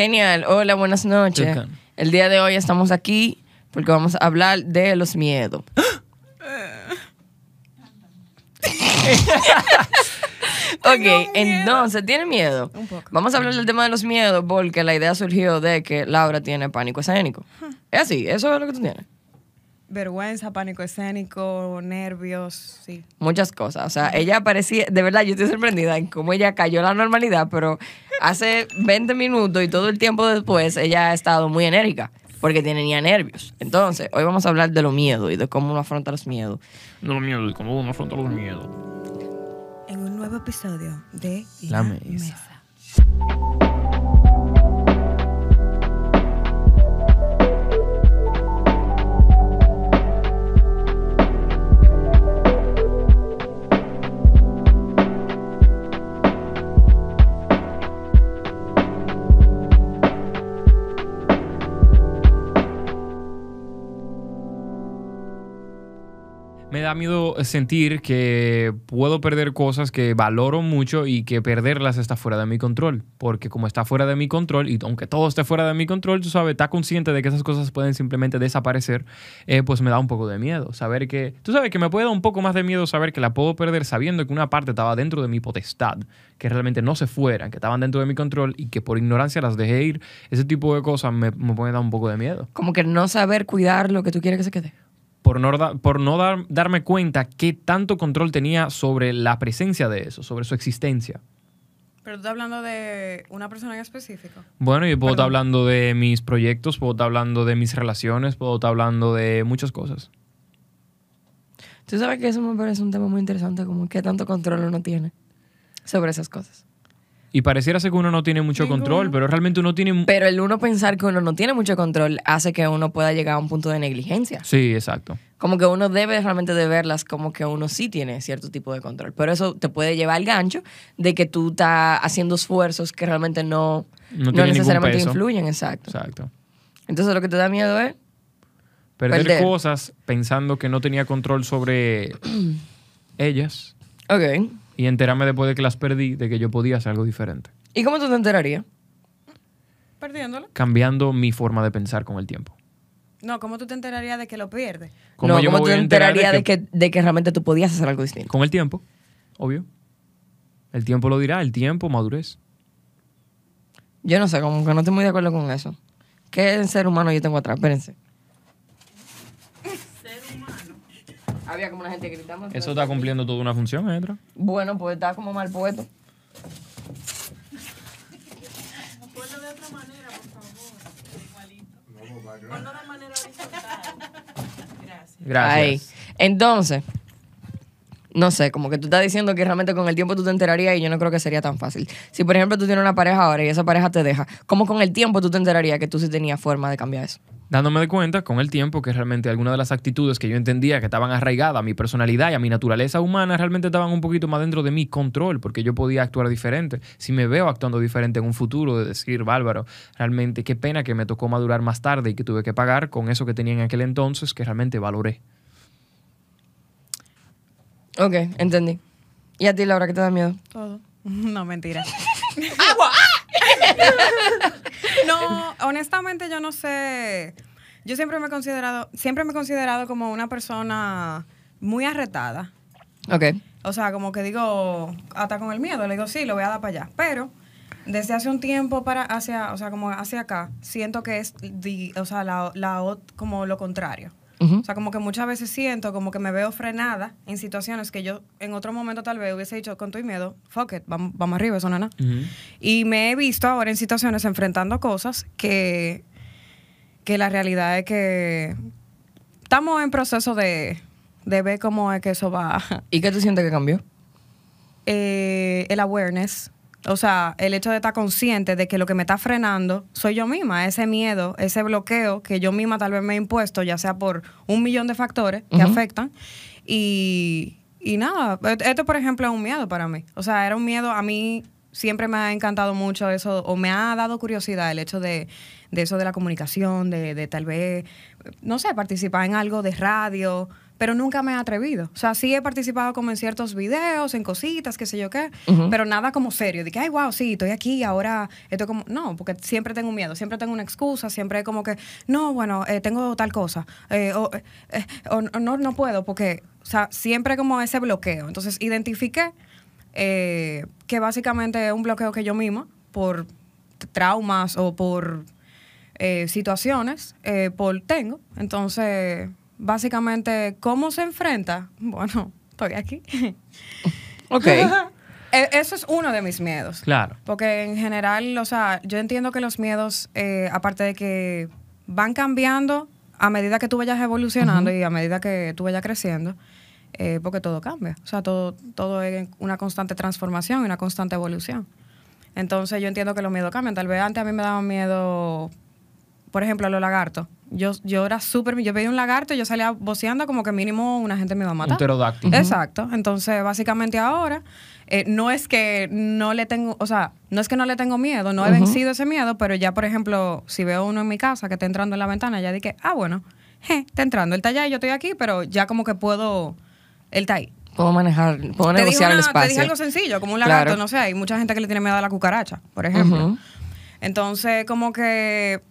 Genial. Hola, buenas noches. El día de hoy estamos aquí porque vamos a hablar de los miedos. ok, entonces, ¿tiene miedo? Un poco. Vamos a hablar del tema de los miedos porque la idea surgió de que Laura tiene pánico escénico. Es así, eso es lo que tú tienes. Vergüenza, pánico escénico, nervios, sí. Muchas cosas. O sea, ella parecía, de verdad, yo estoy sorprendida en cómo ella cayó a la normalidad, pero hace 20 minutos y todo el tiempo después ella ha estado muy enérgica porque tenía nervios. Entonces, hoy vamos a hablar de los miedos y de cómo uno afronta los miedos. No los miedos, ¿cómo uno afronta los miedos? En un nuevo episodio de La Mesa. Me da miedo sentir que puedo perder cosas que valoro mucho y que perderlas está fuera de mi control. Porque como está fuera de mi control, y aunque todo esté fuera de mi control, tú sabes, está consciente de que esas cosas pueden simplemente desaparecer, eh, pues me da un poco de miedo. Saber que, tú sabes que me puede dar un poco más de miedo saber que la puedo perder sabiendo que una parte estaba dentro de mi potestad, que realmente no se fueran, que estaban dentro de mi control y que por ignorancia las dejé ir. Ese tipo de cosas me, me puede dar un poco de miedo. Como que no saber cuidar lo que tú quieres que se quede. Por no, da- por no dar- darme cuenta qué tanto control tenía sobre la presencia de eso, sobre su existencia. Pero tú estás hablando de una persona en específico. Bueno, yo puedo estar hablando de mis proyectos, puedo estar hablando de mis relaciones, puedo estar hablando de muchas cosas. Tú sabes que eso me parece un tema muy interesante, como qué tanto control uno tiene sobre esas cosas. Y pareciera ser que uno no tiene mucho Ninguno. control, pero realmente uno tiene... Pero el uno pensar que uno no tiene mucho control hace que uno pueda llegar a un punto de negligencia. Sí, exacto. Como que uno debe realmente de verlas como que uno sí tiene cierto tipo de control. Pero eso te puede llevar al gancho de que tú estás haciendo esfuerzos que realmente no, No necesariamente influyen. Exacto. Exacto. Entonces lo que te da miedo es... Perder, Perder. cosas pensando que no tenía control sobre ellas Ok. Y enterarme después de que las perdí de que yo podía hacer algo diferente, ¿Y cómo tú te enterarías? Perdiéndolo. cambiando mi forma de pensar con el tiempo. No, ¿cómo tú te enterarías de que lo pierdes? ¿Cómo no, yo me ¿cómo tú voy te a enterar enterarías de que, de que realmente tú podías hacer algo distinto? Con el tiempo, obvio. El tiempo lo dirá, el tiempo, madurez. Yo no sé, como que no estoy muy de acuerdo con eso. ¿Qué ser humano yo tengo atrás? Espérense. Había como una gente gritando. Eso está cumpliendo toda una función, Edra. Bueno, pues está como mal puesto. Gracias. Ahí. Entonces, no sé, como que tú estás diciendo que realmente con el tiempo tú te enterarías y yo no creo que sería tan fácil. Si, por ejemplo, tú tienes una pareja ahora y esa pareja te deja, ¿cómo con el tiempo tú te enterarías que tú sí tenías forma de cambiar eso? Dándome de cuenta con el tiempo que realmente algunas de las actitudes que yo entendía que estaban arraigadas a mi personalidad y a mi naturaleza humana realmente estaban un poquito más dentro de mi control, porque yo podía actuar diferente. Si me veo actuando diferente en un futuro, de decir, bárbaro, realmente qué pena que me tocó madurar más tarde y que tuve que pagar con eso que tenía en aquel entonces que realmente valoré. Ok, entendí. ¿Y a ti, Laura, qué te da miedo? Todo. No, mentira. no, honestamente yo no sé. Yo siempre me he considerado, siempre me he considerado como una persona muy arretada. Ok. O sea, como que digo, hasta con el miedo, le digo, sí, lo voy a dar para allá. Pero desde hace un tiempo para hacia, o sea, como hacia acá, siento que es, di- o sea, la, la como lo contrario. O sea, como que muchas veces siento como que me veo frenada en situaciones que yo en otro momento tal vez hubiese dicho con tu miedo, fuck it, vamos, vamos arriba, eso no es nada. Y me he visto ahora en situaciones enfrentando cosas que, que la realidad es que estamos en proceso de, de ver cómo es que eso va. ¿Y qué tú sientes que cambió? Eh, el awareness, o sea, el hecho de estar consciente de que lo que me está frenando soy yo misma, ese miedo, ese bloqueo que yo misma tal vez me he impuesto, ya sea por un millón de factores que afectan. Y, y nada, et- esto por ejemplo es un miedo para mí. O sea, era un miedo a mí siempre me ha encantado mucho eso, o me ha dado curiosidad el hecho de, de eso de la comunicación, de, de tal vez, no sé, participar en algo de radio, pero nunca me he atrevido. O sea, sí he participado como en ciertos videos, en cositas, qué sé yo qué, pero nada como serio, de que, ay, wow, sí, estoy aquí, ahora esto como, no, porque siempre tengo miedo, siempre tengo una excusa, siempre como que, no, bueno, eh, tengo tal cosa, eh, o, eh, eh, o no, no puedo, porque, o sea, siempre como ese bloqueo. Entonces, identifiqué eh, que básicamente es un bloqueo que yo misma, por traumas o por situaciones, eh, por tengo. Entonces, básicamente, ¿cómo se enfrenta? Bueno, estoy aquí. Ok. E- Eso es uno de mis miedos. Claro. Porque en general, o sea, yo entiendo que los miedos, eh, aparte de que van cambiando a medida que tú vayas evolucionando y a medida que tú vayas creciendo, eh, porque todo cambia. O sea, todo, todo es una constante transformación y una constante evolución. Entonces yo entiendo que los miedos cambian. Tal vez antes a mí me daban miedo, por ejemplo, los lagartos. Yo, yo era súper, yo veía un lagarto y yo salía boceando como que mínimo una gente me iba a matar. Un pterodáctilo. Exacto. Entonces, básicamente ahora, eh, no es que no le tengo, o sea, no es que no le tengo miedo, no he vencido ese miedo, pero ya, por ejemplo, si veo uno en mi casa que está entrando en la ventana, ya dije, ah, bueno, je, está entrando, él está allá y yo estoy aquí, pero ya como que puedo, él está ahí. Puedo manejar, puedo Te negociar el una- te espacio. dije algo sencillo, como un lagarto, Claro. no sé, hay mucha gente que le tiene miedo a la cucaracha, por ejemplo. Entonces, como que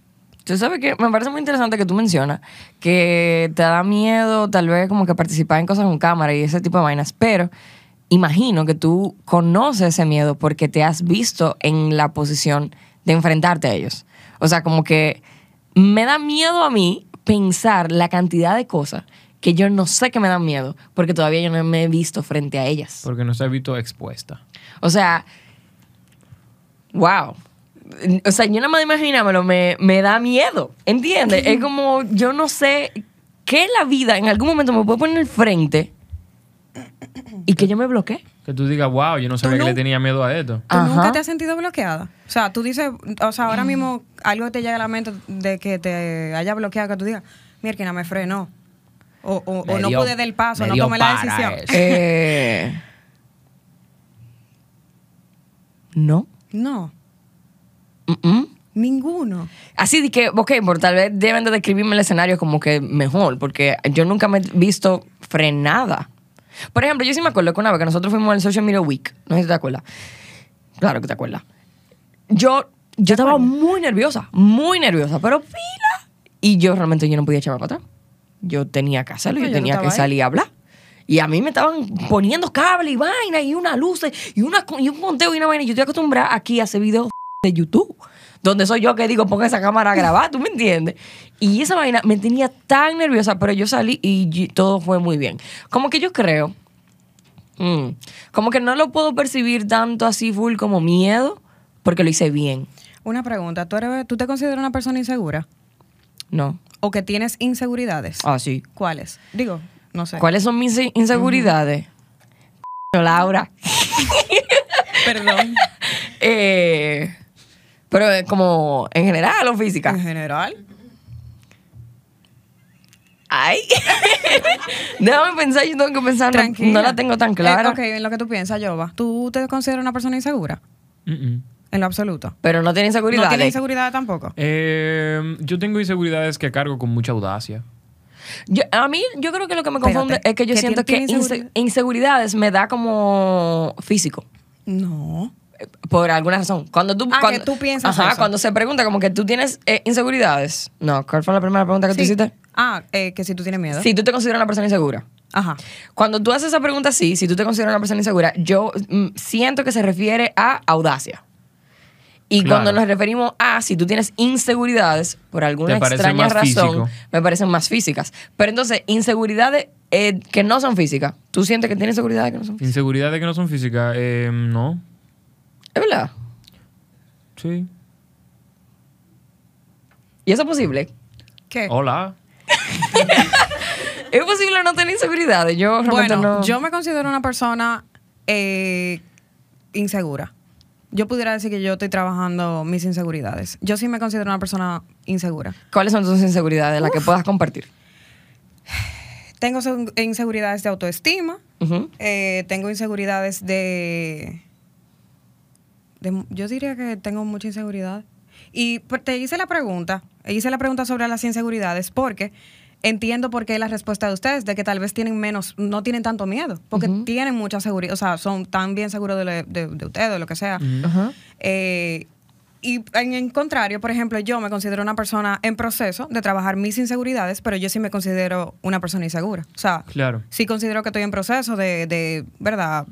Tú sabes que me parece muy interesante que tú mencionas que te da miedo tal vez como que participar en cosas con cámara y ese tipo de vainas, pero imagino que tú conoces ese miedo porque te has visto en la posición de enfrentarte a ellos. O sea, como que me da miedo a mí pensar la cantidad de cosas que yo no sé que me dan miedo porque todavía yo no me he visto frente a ellas. Porque no se ha visto expuesta. O sea, wow. O sea, yo nada más imaginármelo me, me da miedo, ¿entiendes? Es como, yo no sé qué la vida en algún momento me puede poner al frente y que yo me bloquee. Que tú digas, wow, yo no sabía que le tenía miedo a esto. ¿Tú Ajá. nunca te has sentido bloqueada? O sea, tú dices, o sea, ahora mismo algo te llega a la mente de que te haya bloqueado, que tú digas, mierda, me frenó. O, o- no dio- pude del paso, me no tomé la decisión. Eh, no. No, Ninguno. Así de que, ok, por tal vez deben de describirme el escenario como que mejor, porque yo nunca me he visto frenada. Por ejemplo, yo sí me acuerdo que una vez que nosotros fuimos al Social Media Week, no sé si te acuerdas. Claro que te acuerdas. Yo, yo estaba muy nerviosa, muy nerviosa, pero pila. Y yo realmente yo no podía echarme para atrás. Yo tenía que hacerlo, No, yo yo no tenía que ahí. salir a hablar. Y a mí me estaban poniendo cable y vaina y una luz y, una, y un conteo y una vaina. Y yo estoy acostumbrada aquí a hacer videos de YouTube, donde soy yo que digo, ponga esa cámara a grabar, ¿tú me entiendes? Y esa vaina me tenía tan nerviosa, pero yo salí y y todo fue muy bien. Como que yo creo, mm, como que no lo puedo percibir tanto así full como miedo, porque lo hice bien, Una pregunta, ¿tú, eres, ¿tú te consideras una persona insegura? ¿no? ¿O que tienes inseguridades? Ah, sí. ¿Cuáles? Digo, no sé. ¿Cuáles son mis inseguridades? Laura. Perdón. Eh, pero eh, como en general o En física. general. Ay. Déjame pensar, yo tengo que pensar. no- Tranquila. No, la tengo tan Eh, clara. ok, en lo que tú piensas, Jova. ¿Tú te consideras una persona insegura? En lo absoluto. Pero no tiene inseguridad. ¿No tienes inseguridad tampoco? Eh, yo tengo inseguridades que cargo con mucha audacia. Yo- a mí, yo creo que lo que me Espérate, confunde es que yo ¿que siento que tiene- tiene inse- inseguridad? inseguridades me da como físico. No. Por alguna razón. Cuando tú, Ah, cuando, que tú piensas Ajá, eso. cuando se pregunta como que tú tienes eh, inseguridades. No, ¿cuál fue la primera pregunta que tú Sí. hiciste? Ah, eh, que si tú tienes miedo. Si tú te consideras una persona insegura. Ajá. Cuando tú haces esa pregunta así, si tú te consideras una persona insegura, yo mm, siento que se refiere a audacia. Y Claro. cuando nos referimos a si tú tienes inseguridades, por alguna extraña razón, físico. me parecen más físicas. Pero entonces, inseguridades eh, que no son físicas. ¿Tú sientes que tienes inseguridades que no son físicas? Inseguridades que no son físicas, eh, no. ¿Es verdad? Sí. ¿Y eso es posible? ¿Qué? Hola. ¿Es posible no tener inseguridades? Yo realmente Bueno, no... yo me considero una persona eh, insegura. Yo pudiera decir que yo estoy trabajando mis inseguridades. Yo sí me considero una persona insegura. ¿Cuáles son tus inseguridades? Las que puedas compartir. Tengo seg- inseguridades de autoestima. Eh, tengo inseguridades de... de- yo diría que tengo mucha inseguridad. Y pues, te hice la pregunta, hice la pregunta sobre las inseguridades porque entiendo por qué la respuesta de ustedes, de que tal vez tienen menos, no tienen tanto miedo, porque tienen mucha seguridad, o sea, son tan bien seguros de, lo- de, de ustedes, de lo que sea. Eh, y en, en contrario, por ejemplo, yo me considero una persona en proceso de trabajar mis inseguridades, pero yo sí me considero una persona insegura. O sea, Claro. sí considero que estoy en proceso de, de ¿verdad?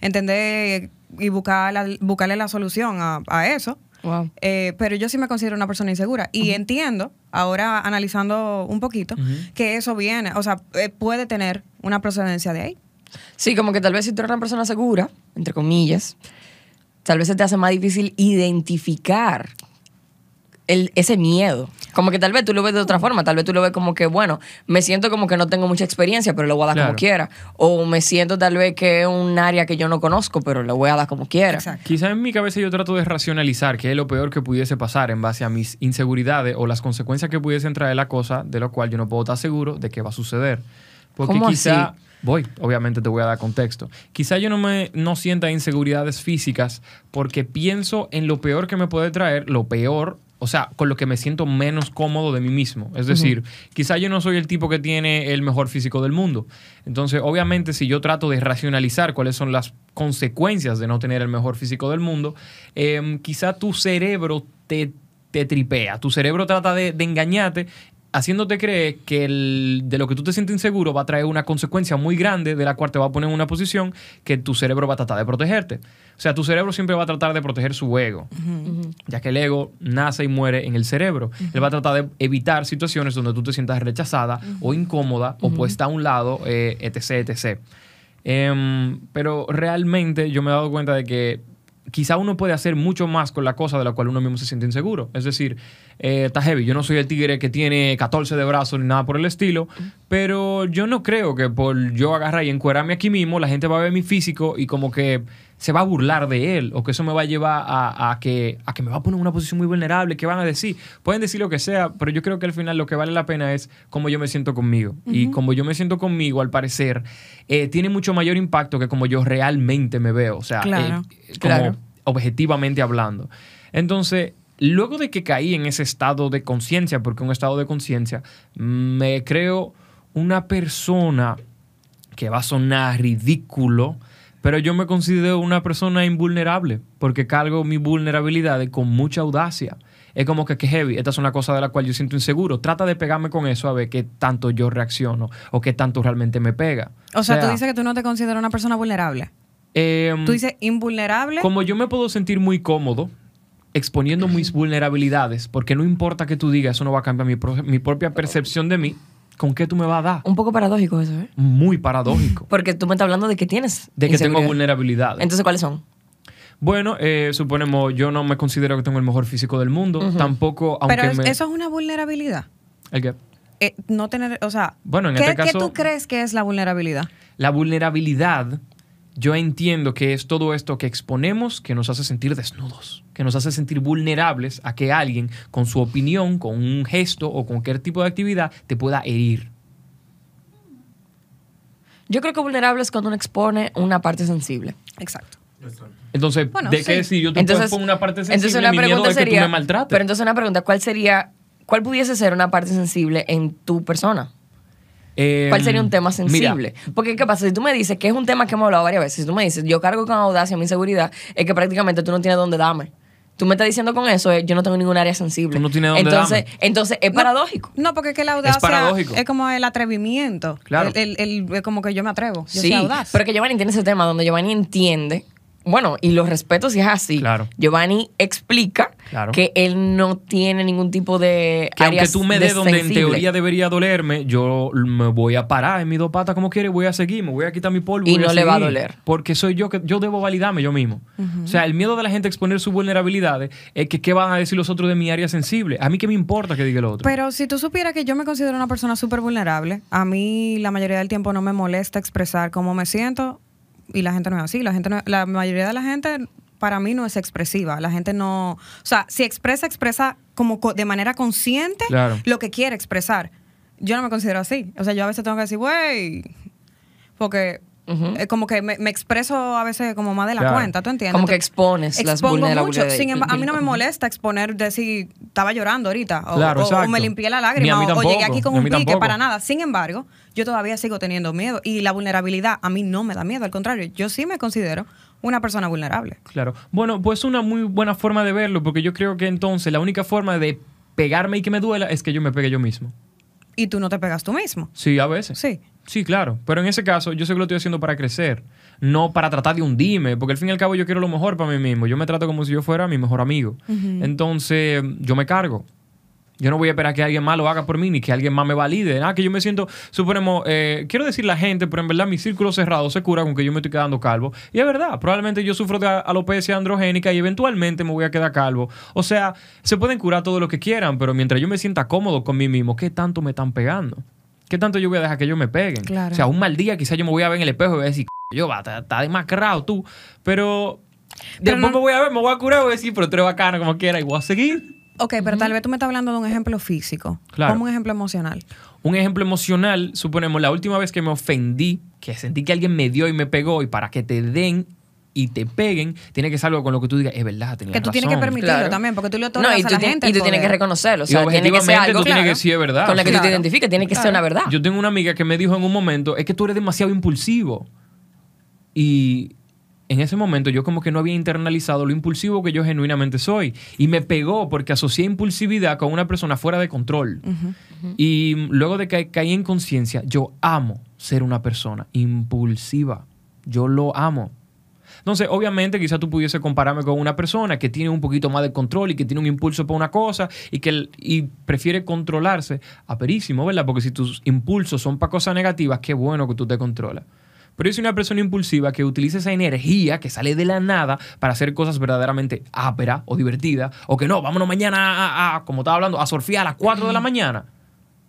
Entender y buscar la- buscarle la solución a, a eso. Wow. Eh, pero yo sí me considero una persona insegura. Y entiendo, ahora analizando un poquito, que eso viene, o sea, eh, puede tener una procedencia de ahí. Sí, como que tal vez si tú eres una persona segura, entre comillas, tal vez se te hace más difícil identificar el, ese miedo. Como que tal vez tú lo ves de otra forma, tal vez tú lo ves como que, bueno, me siento como que no tengo mucha experiencia, pero lo voy a dar Claro. como quiera. O me siento tal vez que es un área que yo no conozco, pero lo voy a dar como quiera. Exacto. Quizá en mi cabeza yo trato de racionalizar qué es lo peor que pudiese pasar en base a mis inseguridades o las consecuencias que pudiesen traer la cosa, de lo cual yo no puedo estar seguro de qué va a suceder. Porque ¿Cómo quizá, así? voy, obviamente te voy a dar contexto. Quizá yo no me no sienta inseguridades físicas porque pienso en lo peor que me puede traer, lo peor, o sea, con lo que me siento menos cómodo de mí mismo. Es decir, quizá yo no soy el tipo que tiene el mejor físico del mundo. Entonces, obviamente, si yo trato de racionalizar cuáles son las consecuencias de no tener el mejor físico del mundo, em, quizá tu cerebro te, te tripea. Tu cerebro trata de, de engañarte haciéndote creer que el- de lo que tú te sientes inseguro va a traer una consecuencia muy grande de la cual te va a poner en una posición que tu cerebro va a tratar de protegerte. O sea, tu cerebro siempre va a tratar de proteger su ego, ya que el ego nace y muere en el cerebro. Él va a tratar de evitar situaciones donde tú te sientas rechazada o incómoda o puesta a un lado, eh, etc, etc. Em, pero realmente yo me he dado cuenta de que quizá uno puede hacer mucho más con la cosa de la cual uno mismo se siente inseguro. Es decir, eh, está heavy. Yo no soy el tigre que tiene 14 de brazos ni nada por el estilo, pero yo no creo que por yo agarrar y encuerarme aquí mismo, la gente va a ver mi físico y como que se va a burlar de él o que eso me va a llevar a, a que, a que me va a poner en una posición muy vulnerable. ¿Qué van a decir? Pueden decir lo que sea, pero yo creo que al final lo que vale la pena es cómo yo me siento conmigo. Y como yo me siento conmigo, al parecer, eh, tiene mucho mayor impacto que como yo realmente me veo. O sea, Claro. eh, como Claro. objetivamente hablando. Entonces, luego de que caí en ese estado de conciencia, porque un estado de conciencia, me creo una persona que va a sonar ridículo, pero yo me considero una persona invulnerable, porque cargo mi vulnerabilidad con mucha audacia. Es como que, que heavy, esta es una cosa de la cual yo siento inseguro. Trata de pegarme con eso a ver qué tanto yo reacciono o qué tanto realmente me pega. O sea, tú dices que tú no te consideras una persona vulnerable. em, Tú dices invulnerable. como yo me puedo sentir muy cómodo exponiendo mis vulnerabilidades, porque no importa que tú digas, eso no va a cambiar mi, pro- mi propia percepción de mí, ¿con qué tú me vas a dar? Un poco paradójico eso, ¿eh? Muy paradójico. Porque tú me estás hablando de que tienes. De que tengo inseguridad. vulnerabilidades. Entonces, ¿cuáles son? bueno, eh, suponemos, yo no me considero que tengo el mejor físico del mundo. Tampoco, aunque Pero es- me... eso es una vulnerabilidad. ¿El qué? Eh, no tener, o sea, Bueno, en ¿qué, este qué caso- tú crees que es la vulnerabilidad? La vulnerabilidad, yo entiendo que es todo esto que exponemos que nos hace sentir desnudos, que nos hace sentir vulnerables a que alguien con su opinión, con un gesto o con cualquier tipo de actividad te pueda herir. Yo creo que vulnerable es cuando uno expone una parte sensible. Exacto. Entonces, Bueno, ¿de sí. qué si yo te Entonces, pongo una parte sensible, entonces una mi miedo que tú me maltrates? pero entonces una pregunta, ¿cuál sería, cuál pudiese ser una parte sensible en tu persona? Eh, ¿Cuál sería un tema mira, sensible? Porque, ¿qué pasa? Si tú me dices que es un tema que hemos hablado varias veces, si tú me dices, yo cargo con audacia mi inseguridad, es que prácticamente tú no tienes dónde darme. Tú me estás diciendo con eso, eh, yo no tengo ningún área sensible. Tú no tienes dónde entonces, darme. entonces, es paradójico. No, porque es que la audacia paradójico. es como el atrevimiento. Claro. El, el- el- es como que yo me atrevo. Yo sí, soy audaz. pero que Giovanni tiene ese tema donde Giovanni entiende, bueno, y lo respeto si es así. Claro. Giovanni explica Claro. que él no tiene ningún tipo de que aunque tú me de des donde en teoría debería dolerme, yo me voy a parar en mis dos patas como quiere voy a seguir, me voy a quitar mi polvo. Y voy no le va a doler. Porque soy yo que yo debo validarme yo mismo. O sea, el miedo de la gente a exponer sus vulnerabilidades es que qué van a decir los otros de mi área sensible. A mí qué me importa que diga el otro. Pero si tú supieras que yo me considero una persona súper vulnerable, a mí la mayoría del tiempo no me molesta expresar cómo me siento y la gente no es así. La, gente no- la mayoría de la gente para mí no es expresiva. La gente no... O sea, si expresa, expresa como co- de manera consciente Claro. lo que quiere expresar. Yo no me considero así. O sea, yo a veces tengo que decir, güey, porque Eh, como que me, me expreso a veces como más de la Claro. cuenta, ¿tú entiendes? Como que expones las expongo vulnerabilidades. mucho. Sin embargo, a mí no me molesta exponer, decir, estaba llorando ahorita, o, Claro, o- me limpié la lágrima, o- o, llegué aquí con un pique, tampoco. para nada. Sin embargo, yo todavía sigo teniendo miedo y la vulnerabilidad a mí no me da miedo, al contrario, yo sí me considero una persona vulnerable. Claro. Bueno, pues una muy buena forma de verlo, porque yo creo que entonces la única forma de pegarme y que me duela es que yo me pegue yo mismo. Y tú no te pegas tú mismo. Sí, a veces. Sí. Sí, claro. Pero en ese caso, yo sé que lo estoy haciendo para crecer, no para tratar de hundirme, porque al fin y al cabo yo quiero lo mejor para mí mismo. Yo me trato como si yo fuera mi mejor amigo. Entonces, yo me cargo. Yo no voy a esperar que alguien más lo haga por mí, ni que alguien más me valide. Ah, que yo me siento, suponemos, eh, quiero decir la gente, pero en verdad mi círculo cerrado se cura con que yo me estoy quedando calvo. Y es verdad, probablemente yo sufro de alopecia androgénica y eventualmente me voy a quedar calvo. O sea, se pueden curar todo lo que quieran, pero mientras yo me sienta cómodo con mí mismo, ¿qué tanto me están pegando? ¿Qué tanto yo voy a dejar que ellos me peguen? Claro. O sea, un mal día quizás yo me voy a ver en el espejo y voy a decir, yo, va, está, demacrado tú. Pero, Pero después no- me voy a ver, me voy a curar y voy a decir, pero tú eres bacana como quiera y voy a seguir. Ok, pero tal vez tú me estás hablando de un ejemplo físico. Claro. Como un ejemplo emocional. Un ejemplo emocional, suponemos, la última vez que me ofendí, que sentí que alguien me dio y me pegó, y para que te den y te peguen, tiene que ser algo con lo que tú digas, es verdad, tenías Que tú tienes que razón". permitirlo Claro. también, porque tú le No, otorgas y a tú, la ti- gente y tú tienes que reconocerlo. O Y sea, tiene que ser objetivamente algo tú tienes que claro, decir es verdad. con la que tú te Claro. identifiques. Tiene que ser una verdad. Yo tengo una amiga que me dijo en un momento, es que tú eres demasiado impulsivo. Y en ese momento yo como que no había internalizado lo impulsivo que yo genuinamente soy. Y me pegó porque asocié impulsividad con una persona fuera de control. Y luego de que caí en conciencia, yo amo ser una persona impulsiva. Yo lo amo. Entonces, obviamente, quizás tú pudiese compararme con una persona que tiene un poquito más de control y que tiene un impulso por una cosa y que y prefiere controlarse. Aperísimo, ¿verdad? Porque si tus impulsos son para cosas negativas, qué bueno que tú te controlas. Pero soy una persona impulsiva que utiliza esa energía que sale de la nada para hacer cosas verdaderamente áperas o divertidas. O que no, vámonos mañana a, a- como estaba hablando, a surfear a las 4 de la mañana.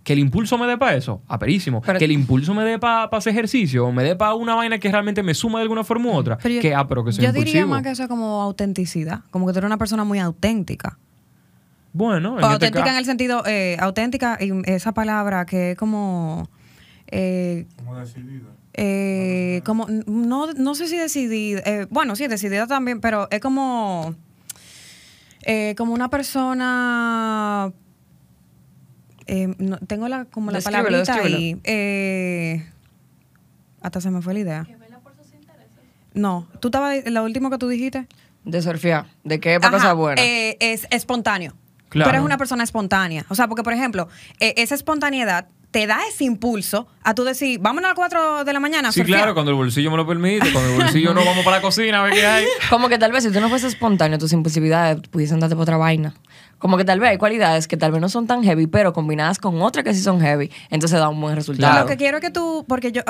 Que el impulso me dé para eso, aperísimo. Pero- que el impulso me dé para hacer ejercicio o me dé para una vaina que realmente me suma de alguna forma u otra. Pero yo- que ápero que soy Yo impulsivo. diría más que eso es como autenticidad. Como que tú eres una persona muy auténtica. Bueno, en este auténtica ca- en el sentido, eh, auténtica, y esa palabra que es como... eh, Como decidida. eh, como no, no sé si decidida, eh, bueno, sí, decidida también, pero es como, eh, como una persona, eh, no- tengo la, como la Descríbelo, palabrita descríbelo. ahí, eh, hasta se me fue la idea. No, tú estabas, lo último que tú dijiste. De surfear. De qué época Ajá, cosa buena. eh, es espontáneo. Claro. Tú eres una persona espontánea. O sea, porque, por ejemplo, eh, esa espontaneidad te da ese impulso a tú decir, vámonos a las 4 de la mañana. Sí, surfear". claro, cuando el bolsillo me lo permite, cuando el bolsillo no vamos para la cocina a ver qué hay. Como que tal vez si tú no fueses espontáneo, tus impulsividades pudiesen darte por otra vaina. Como que tal vez hay cualidades que tal vez no son tan heavy, pero combinadas con otras que sí son heavy, entonces da un buen resultado. Lo que quiero es que tú, porque yo,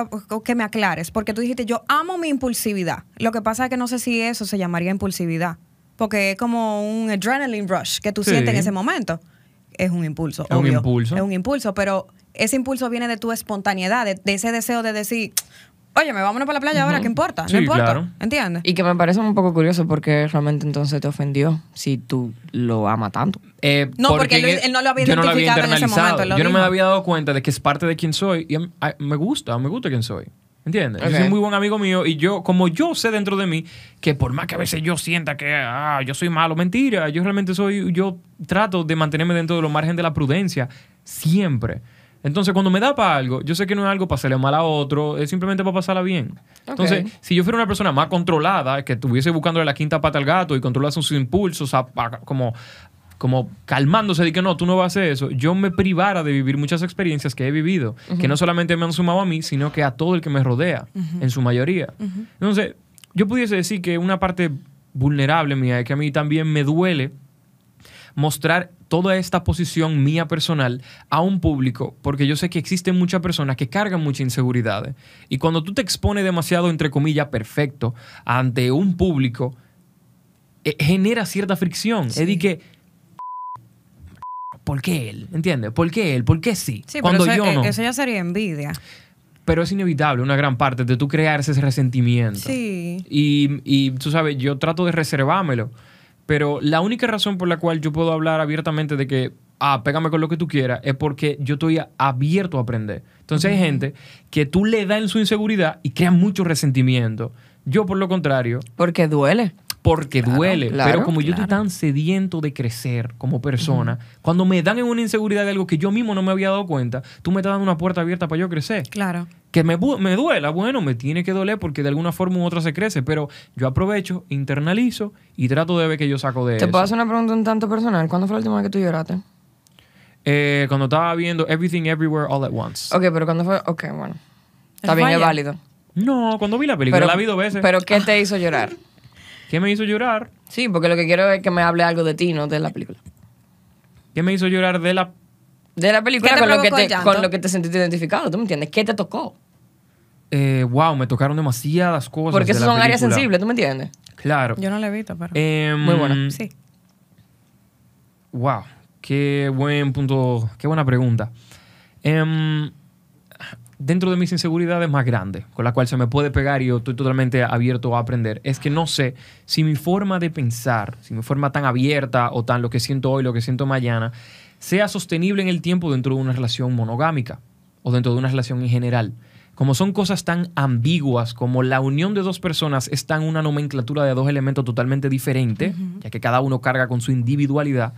que me aclares, porque tú dijiste, yo amo mi impulsividad. Lo que pasa es que no sé si eso se llamaría impulsividad, porque es como un adrenaline rush que tú Sí. sientes en ese momento. Es un impulso, Es un impulso. Es un impulso, pero ese impulso viene de tu espontaneidad, de, de ese deseo de decir, oye, me vámonos para la playa ahora, ¿qué importa? Sí, no importa. claro. ¿Entiendes? Y que me parece un poco curioso porque realmente entonces te ofendió si tú lo amas tanto. Eh, No, porque él- en él no lo había yo no lo había identificado en ese momento, Yo no me había dado cuenta de que es parte de quién soy y me gusta, me gusta quién soy. ¿Entiendes? Ok. Yo soy muy buen amigo mío y yo, como yo sé dentro de mí, que por más que a veces yo sienta que ah, yo soy malo, mentira, yo realmente soy, yo trato de mantenerme dentro de los márgenes de la prudencia, siempre. Entonces, cuando me da para algo, yo sé que no es algo para hacerle mal a otro, es simplemente para pasarla bien. Entonces, si yo fuera una persona más controlada, que estuviese buscándole la quinta pata al gato y controla sus impulsos, a- a- como, como calmándose de que no, tú no vas a hacer eso, yo me privara de vivir muchas experiencias que he vivido, que no solamente me han sumado a mí, sino que a todo el que me rodea, en su mayoría. Entonces, yo pudiese decir que una parte vulnerable mía es que a mí también me duele mostrar toda esta posición mía personal a un público, porque yo sé que existen muchas personas que cargan muchas inseguridades. Y cuando tú te expones demasiado, entre comillas, perfecto, ante un público, eh, genera cierta fricción. Es de que, ¿por qué él? ¿Entiendes? ¿Por qué él? ¿Por qué sí? Sí, cuando pero eso, yo no. eso ya sería envidia. Pero es inevitable, una gran parte de tú crear ese resentimiento. Sí. Y, y tú sabes, yo trato de reservármelo. Pero la única razón por la cual yo puedo hablar abiertamente de que ah, pégame con lo que tú quieras, es porque yo estoy abierto a aprender. Entonces hay gente que tú le das en su inseguridad y crea mucho resentimiento. Yo, por lo contrario, Porque duele. Porque duele. claro, pero como yo claro. estoy tan sediento de crecer como persona, cuando me dan en una inseguridad de algo que yo mismo no me había dado cuenta, tú me estás dando una puerta abierta para yo crecer. Claro. Que me, me duela, bueno, me tiene que doler porque de alguna forma u otra se crece, pero yo aprovecho, internalizo y trato de ver que yo saco de Te eso. puedo hacer una pregunta un tanto personal. ¿Cuándo fue la última vez que tú lloraste? Eh, cuando estaba viendo Everything Everywhere All at Once. Ok, pero ¿cuándo fue? Ok, bueno. Está ¿Eso bien, es válido. No, cuando vi la película, la vi dos veces. Pero ¿qué te hizo llorar? ¿Qué me hizo llorar? Sí, porque lo que quiero es que me hable algo de ti, no de la película. ¿Qué me hizo llorar de la... De la película ¿Qué te con lo, que te, con lo que te sentiste identificado, ¿tú me entiendes? ¿Qué te tocó? Eh, wow, me tocaron demasiadas cosas Porque de esas la son áreas película. sensibles, ¿tú me entiendes? Claro. Yo no la he visto, pero. Em, Muy buena. sí. Wow, qué buen punto, qué buena pregunta. Em, dentro de mis inseguridades más grandes, con la cual se me puede pegar y yo estoy totalmente abierto a aprender, es que no sé si mi forma de pensar, si mi forma tan abierta o tan lo que siento hoy, lo que siento mañana, sea sostenible en el tiempo dentro de una relación monogámica o dentro de una relación en general. Como son cosas tan ambiguas como la unión de dos personas está en una nomenclatura de dos elementos totalmente diferentes, ya que cada uno carga con su individualidad,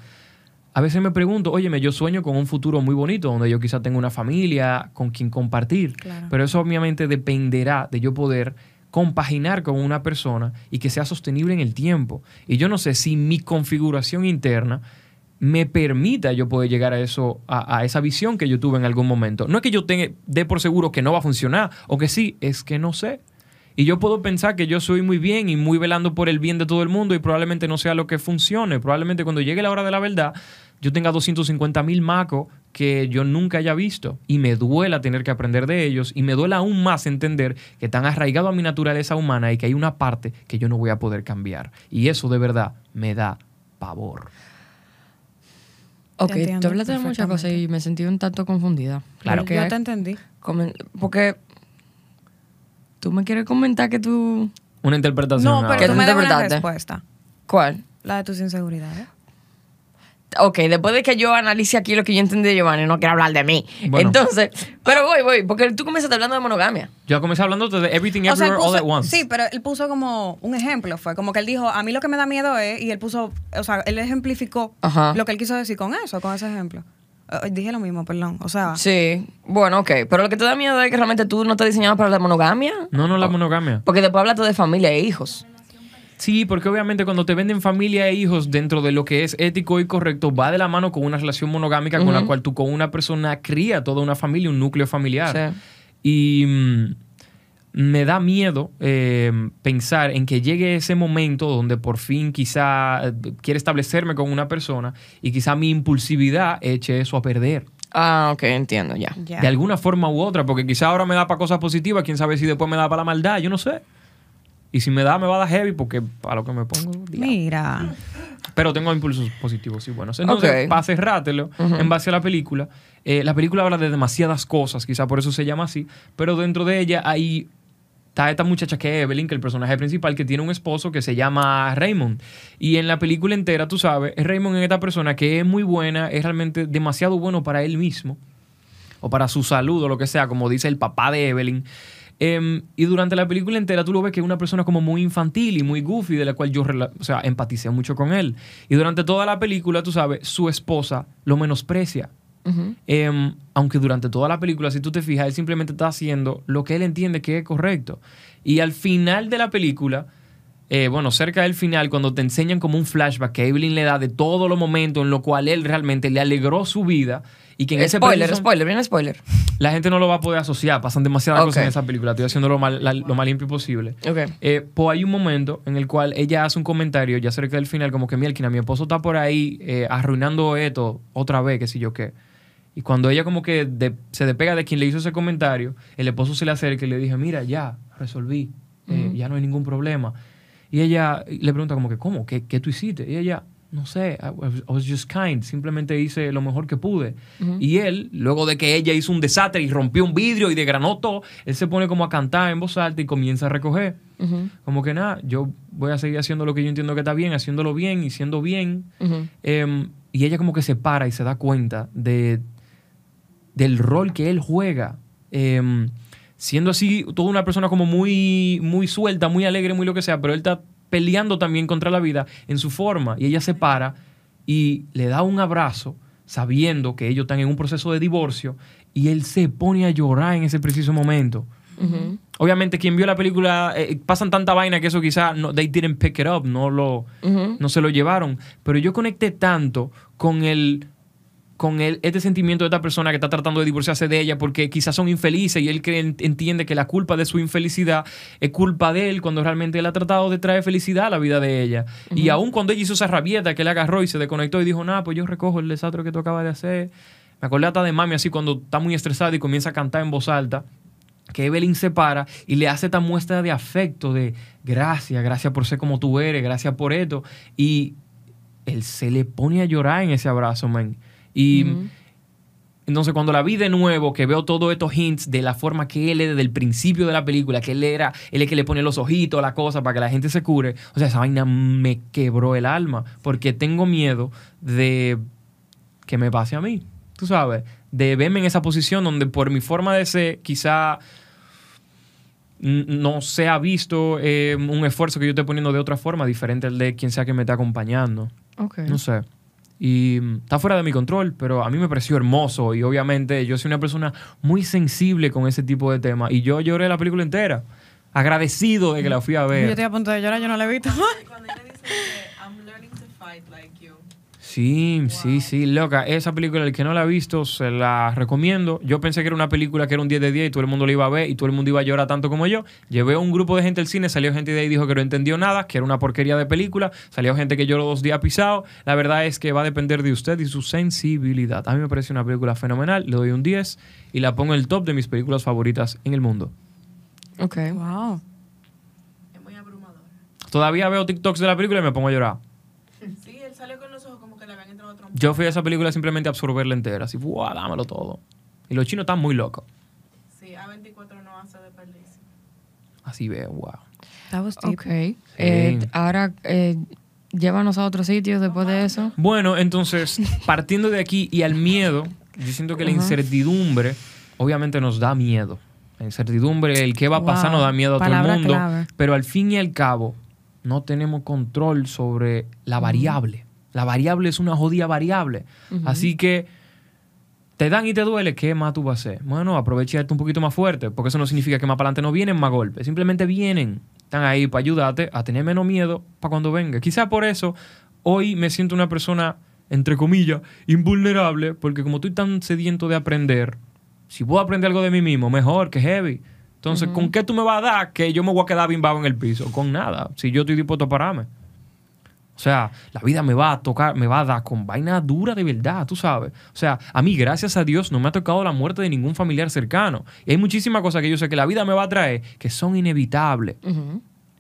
a veces me pregunto, óyeme, yo sueño con un futuro muy bonito, donde yo quizá tenga una familia con quien compartir, Claro. pero eso obviamente dependerá de yo poder compaginar con una persona y que sea sostenible en el tiempo. Y yo no sé si mi configuración interna me permita yo poder llegar a eso, a, a esa visión que yo tuve en algún momento. No es que yo tenga, dé por seguro que no va a funcionar, o que sí, es que no sé. Y yo puedo pensar que yo soy muy bien y muy velando por el bien de todo el mundo y probablemente no sea lo que funcione. Probablemente cuando llegue la hora de la verdad, yo tenga 250 mil macos que yo nunca haya visto y me duela tener que aprender de ellos y me duela aún más entender que están arraigados a mi naturaleza humana y que hay una parte que yo no voy a poder cambiar. Y eso de verdad me da pavor. Ok, tú hablaste de muchas cosas y me sentí un tanto confundida. Claro. Porque, Yo te entendí. porque tú me quieres comentar que tú... Una interpretación. No. ¿Qué pero tú tú me das una respuesta. ¿Cuál? La de tus inseguridades. Ok, después de que yo analice aquí lo que yo entendí de Giovanni, no quiero hablar de mí. Bueno. Entonces, pero voy, voy, porque tú comenzaste hablando de monogamia. Yo comencé hablando de Everything O sea, Everywhere All at Once. sí, pero él puso como un ejemplo, fue como que él dijo, a mí lo que me da miedo es, y él puso, o sea, él ejemplificó Ajá. lo que él quiso decir con eso, con ese ejemplo. Dije lo mismo, perdón. O sea, Sí, bueno, ok. Pero lo que te da miedo es que realmente tú no te diseñado para la monogamia. No, no la monogamia. Porque después hablaste de familia e hijos. Sí, porque obviamente cuando te venden familia e hijos dentro de lo que es ético y correcto, va de la mano con una relación monogámica con la cual tú con una persona cría toda una familia, un núcleo familiar. Y mm, me da miedo eh, pensar en que llegue ese momento donde por fin quizá eh, quiere establecerme con una persona y quizá mi impulsividad eche eso a perder. Ah, ok, entiendo, ya. De alguna forma u otra, porque quizá ahora me da para cosas positivas, quién sabe si después me da para la maldad, yo no sé. Y si me da, me va a dar heavy porque para lo que me pongo. diablo. Mira. Pero tengo impulsos positivos y buenos. Entonces, Ok. para cerrártelo, en base a la película, eh, la película habla de demasiadas cosas, quizá por eso se llama así, pero dentro de ella hay. Está esta muchacha que es Evelyn, que es el personaje principal, que tiene un esposo que se llama Raymond. Y en la película entera, tú sabes, Raymond es esta persona que es muy buena, es realmente demasiado bueno para él mismo, o para su salud, o lo que sea, como dice el papá de Evelyn. Em, y durante la película entera tú lo ves que es una persona como muy infantil y muy goofy, de la cual yo o sea, empaticé mucho con él. Y durante toda la película, tú sabes, su esposa lo menosprecia. Em, aunque durante toda la película, si tú te fijas, él simplemente está haciendo lo que él entiende que es correcto. Y al final de la película, eh, bueno, cerca del final, cuando te enseñan como un flashback que Evelyn le da de todos los momentos en los cuales él realmente le alegró su vida y que en ese spoiler, preciso- spoiler, bien spoiler. la gente no lo va a poder asociar. Pasan demasiadas cosas en esa película. Estoy haciendo lo, mal- la- lo más limpio posible. Ok. Eh, pues hay un momento en el cual ella hace un comentario ya cerca del final, como que, Mielkina, mi esposo está por ahí eh, arruinando esto otra vez, que sé yo qué. Y cuando ella como que de- se despega de quien le hizo ese comentario, el esposo se le acerca y le dije, mira, ya, resolví. Eh, Ya no hay ningún problema. Y ella le pregunta como que, ¿cómo? ¿Qué, qué tú hiciste? Y ella, no sé, I was, I was just kind. Simplemente hice lo mejor que pude. Y él, luego de que ella hizo un desastre y rompió un vidrio y degranó todo, él se pone como a cantar en voz alta y comienza a recoger. Como que nada, yo voy a seguir haciendo lo que yo entiendo que está bien, haciéndolo bien y siendo bien. Em, y ella como que se para y se da cuenta de, del rol que él juega. Em, siendo así, toda una persona como muy, muy suelta, muy alegre, muy lo que sea, pero él está peleando también contra la vida en su forma. Y ella se para y le da un abrazo sabiendo que ellos están en un proceso de divorcio y él se pone a llorar en ese preciso momento. Obviamente quien vio la película eh, pasan tanta vaina que eso quizás no, they didn't pick it up, no lo no se lo llevaron, pero yo conecté tanto con el con el, este sentimiento de esta persona que está tratando de divorciarse de ella porque quizás son infelices y él cree, entiende que la culpa de su infelicidad es culpa de él cuando realmente él ha tratado de traer felicidad a la vida de ella. Y aún cuando ella hizo esa rabieta que le agarró y se desconectó y dijo, nada, pues yo recojo el desastre que tú acabas de hacer. Me acordé hasta de mami así cuando está muy estresada y comienza a cantar en voz alta que Evelyn se para y le hace esta muestra de afecto, de gracias, gracias por ser como tú eres, gracias por esto. Y él se le pone a llorar en ese abrazo, man. Y entonces cuando la vi de nuevo, que veo todos estos hints de la forma que él es desde el principio de la película, que él era, él es que le pone los ojitos, la cosa, para que la gente se cure. O sea, esa vaina me quebró el alma, porque tengo miedo de que me pase a mí, tú sabes, de verme en esa posición donde por mi forma de ser, quizá no se ha visto eh, un esfuerzo que yo esté poniendo de otra forma, diferente al de quien sea que me esté acompañando. No sé. Y mm, está fuera de mi control, pero a mí me pareció hermoso y obviamente yo soy una persona muy sensible con ese tipo de temas y yo lloré la película entera, agradecido de que la fui a ver. Yo estoy a punto de llorar, yo no la he visto. Cuando ella dice que I'm learning to fight like Sí, sí, sí, loca. Esa película, el que no la ha visto, se la recomiendo. Yo pensé que era una película que era un 10 de 10 y todo el mundo la iba a ver y todo el mundo iba a llorar tanto como yo. Llevé a un grupo de gente al cine, salió gente de ahí y dijo que no entendió nada, que era una porquería de película. Salió gente que lloró dos días pisado. La verdad es que va a depender de usted y su sensibilidad. A mí me parece una película fenomenal, le doy un 10 y la pongo en el top de mis películas favoritas en el mundo. Ok. Wow. Es muy abrumador. Todavía veo TikToks de la película y me pongo a llorar. Sí, él salió con los ojos como que le habían entrado trompas. Yo fui a esa película simplemente a absorberla entera, así, ¡buah, dámelo todo! Y los chinos están muy locos. Sí, A24 no hace de perdiz. Así veo, wow. That was deep. Ok. Eh, ahora, eh, llévanos a otro sitio después de eso. Bueno, entonces, partiendo de aquí y al miedo, yo siento que la incertidumbre obviamente nos da miedo. La incertidumbre, el qué va a pasar Wow, nos da miedo a todo el mundo. clave. Pero al fin y al cabo, no tenemos control sobre la variable. La variable es una jodida variable. Así que te dan y te duele, ¿qué más tú vas a hacer? Bueno, aprovecha un poquito más fuerte, porque eso no significa que más para adelante no vienen más golpes, simplemente vienen. Están ahí para ayudarte a tener menos miedo para cuando venga. Quizá por eso hoy me siento una persona, entre comillas, invulnerable, porque como estoy tan sediento de aprender, si puedo aprender algo de mí mismo, mejor que heavy. Entonces, ¿con qué tú me vas a dar que yo me voy a quedar bimbado en el piso? Con nada, si yo estoy dispuesto a pararme. O sea, la vida me va a tocar, me va a dar con vaina dura de verdad, tú sabes. O sea, a mí, gracias a Dios, no me ha tocado la muerte de ningún familiar cercano. Y hay muchísimas cosas que yo sé que la vida me va a traer que son inevitables.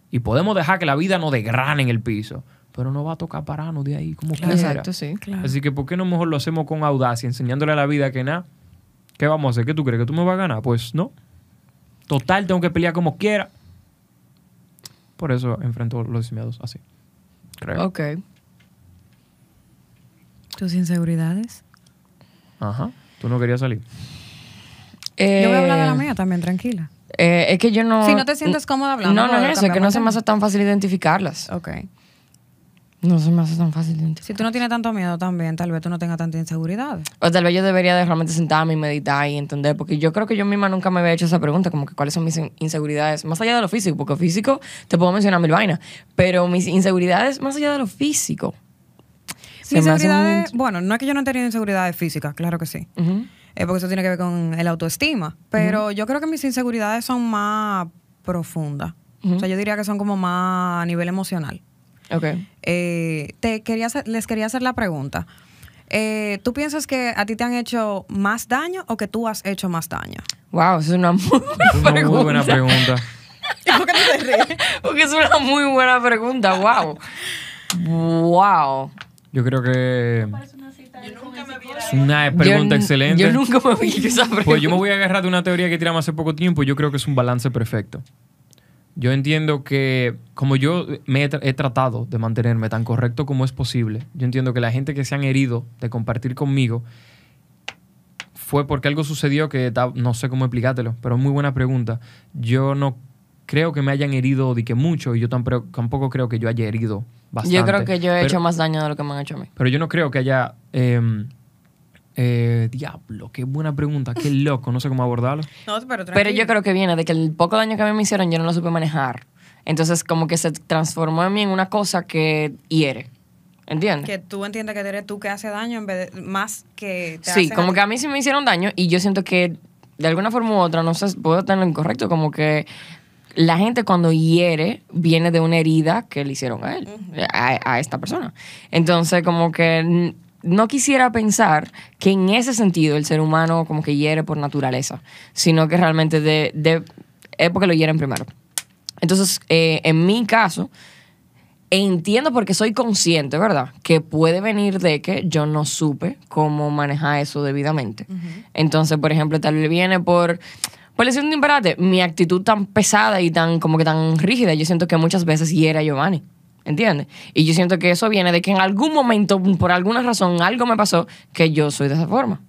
Y podemos dejar que la vida nos desgrane en el piso. Pero no va a tocar pararnos de ahí como quiera. Exacto, sí. Claro. Así que, ¿por qué no mejor lo hacemos con audacia, enseñándole a la vida que nada? ¿Qué vamos a hacer? ¿Qué tú crees? ¿Que tú me vas a ganar? Pues no. Total, tengo que pelear como quiera. Por eso enfrento los miedos así. Creo. Ok. ¿Tus inseguridades? Ajá. ¿Tú no querías salir? Yo voy a hablar de la Eh, mía también, tranquila. eh, es que yo no. Si no te sientes cómoda hablando, No, no, no, eso, es que no se me hace tan fácil identificarlas. Ok. No se me hace tan fácil identificar. Si tú no tienes tanto miedo también, tal vez tú no tengas tanta inseguridad. O tal vez yo debería de realmente sentarme y meditar y entender, porque yo creo que yo misma nunca me había hecho esa pregunta, como que cuáles son mis in- inseguridades, más allá de lo físico, porque físico te puedo mencionar mil vainas, pero mis inseguridades más allá de lo físico. Mis inseguridades, bueno, no es que yo no he tenido inseguridades físicas, claro que sí. Eh, porque eso tiene que ver con el autoestima. Pero yo creo que mis inseguridades son más profundas. O sea, yo diría que son como más a nivel emocional. Ok. Eh, te quería hacer- les quería hacer la pregunta. Eh, ¿Tú piensas que a ti te han hecho más daño o que tú has hecho más daño? Wow, esa es una muy Es una buena muy buena pregunta. pregunta. ¿Por qué tú te ríes? Porque es una muy buena pregunta, wow. Wow. Yo creo que Yo nunca me es una pregunta Yo- excelente. Yo nunca me he hecho esa pregunta. Pues yo me voy a agarrar de una teoría que tiramos hace poco tiempo y yo creo que es un balance perfecto. Yo entiendo que, como yo me he, tra- he tratado de mantenerme tan correcto como es posible, yo entiendo que la gente que se han herido de compartir conmigo fue porque algo sucedió que no sé cómo explicártelo, pero muy buena pregunta. Yo no creo que me hayan herido de que mucho y yo tampoco creo que yo haya herido bastante. Yo creo que yo he Pero- hecho más daño de lo que me han hecho a mí. pero yo no creo que haya... eh, eh, diablo, qué buena pregunta, qué loco, no sé cómo abordarlo. No, pero Pero yo creo que viene de que el poco daño que a mí me hicieron yo no lo supe manejar. Entonces como que se transformó en mí en una cosa que hiere. ¿Entiendes? Que tú entiendes que eres tú que hace daño en vez de, más que te Sí, como que a mí sí me hicieron daño y yo siento que de alguna forma u otra, no sé, puedo tenerlo incorrecto, como que la gente cuando hiere viene de una herida que le hicieron a él, a, a esta persona. Entonces, como que no quisiera pensar que en ese sentido el ser humano como que hiere por naturaleza, sino que realmente de, de- es porque lo hieren primero. Entonces, eh, en mi caso, entiendo porque soy consciente, ¿verdad? Que puede venir de que yo no supe cómo manejar eso debidamente. Entonces, por ejemplo, tal vez viene por, por decir un disparate, mi actitud tan pesada y tan como que tan rígida, yo siento que muchas veces hiera a Giovanni. ¿Entiendes? Y yo siento que eso viene de que en algún momento, por alguna razón, algo me pasó que yo soy de esa forma.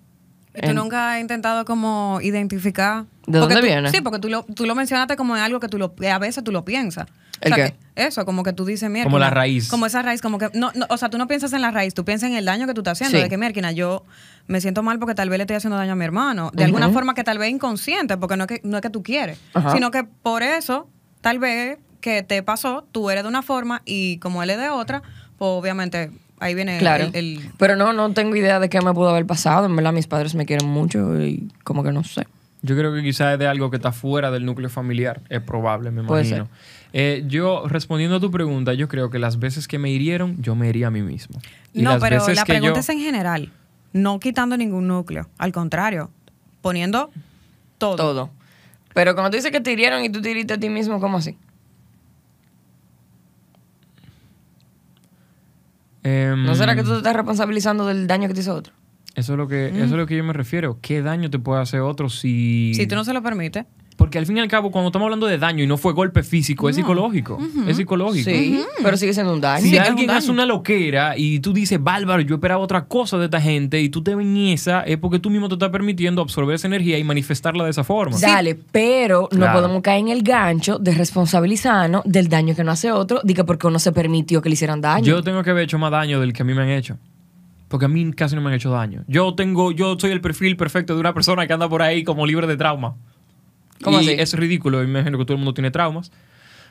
¿Y tú En- nunca has intentado como identificar? ¿De Porque dónde tú- viene? Sí, porque tú lo, tú lo mencionaste como en algo que tú lo, que a veces tú lo piensas. ¿El o sea, qué? que eso, como que tú dices, mierda. Como la raíz. Como esa raíz, como que, no, no, o sea, tú no piensas en la raíz, tú piensas en el daño que tú estás haciendo. Sí. De que, mierda, yo me siento mal porque tal vez le estoy haciendo daño a mi hermano. De alguna forma que tal vez inconsciente, porque no es que, no es que tú quieres, Ajá. sino que por eso, tal vez que te pasó, tú eres de una forma y como él es de otra, pues obviamente ahí viene Claro. el- el Pero no, no tengo idea de qué me pudo haber pasado. En verdad, mis padres me quieren mucho y como que no sé. Yo creo que quizás es de algo que está fuera del núcleo familiar. Es probable, me Puede imagino. Eh, yo, respondiendo a tu pregunta, yo creo que las veces que me hirieron, yo me hería a mí mismo. Y No, las pero veces la que pregunta yo- es en general, no quitando ningún núcleo, al contrario, poniendo todo. Todo. Pero cuando tú dices que te hirieron y tú te hiriste a ti mismo, ¿cómo así? Em, ¿No será que tú te estás responsabilizando del daño que te hizo otro? Eso es, lo que, eso es lo que yo me refiero. ¿Qué daño te puede hacer otro si... Si tú no se lo permites. Porque al fin y al cabo, cuando estamos hablando de daño y no fue golpe físico, es psicológico. Es psicológico. Sí, pero sigue siendo un daño. Si Sí, alguien daño. hace una loquera y tú dices, bárbaro, yo esperaba otra cosa de esta gente y tú te esa, es porque tú mismo te estás permitiendo absorber esa energía y manifestarla de esa forma. Dale, pero no Claro. podemos caer en el gancho de responsabilizarnos del daño que no hace otro, que porque uno se permitió que le hicieran daño. Yo tengo que haber hecho más daño del que a mí me han hecho. Porque a mí casi no me han hecho daño. Yo tengo, yo soy el perfil perfecto de una persona que anda por ahí como libre de trauma. ¿Cómo y así? es ridículo, me imagino que todo el mundo tiene traumas.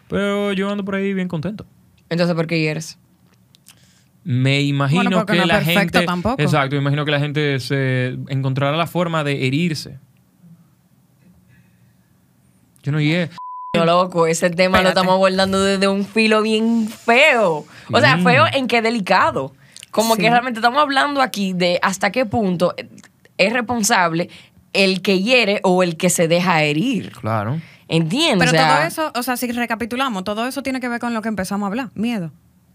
Pero yo ando por ahí bien contento. Entonces, ¿por qué hieres? Me imagino Bueno, que no la gente. tampoco. Exacto, me imagino que la gente se encontrará la forma de herirse. Yo no llegué. No, loco, ese tema lo estamos abordando desde un filo bien feo. O sea, feo en qué delicado. Como Sí. que realmente estamos hablando aquí de hasta qué punto es responsable el que hiere o el que se deja herir. Claro. ¿Entiendes? Pero O sea, todo eso, o sea, si recapitulamos, todo eso tiene que ver con lo que empezamos a hablar, miedo.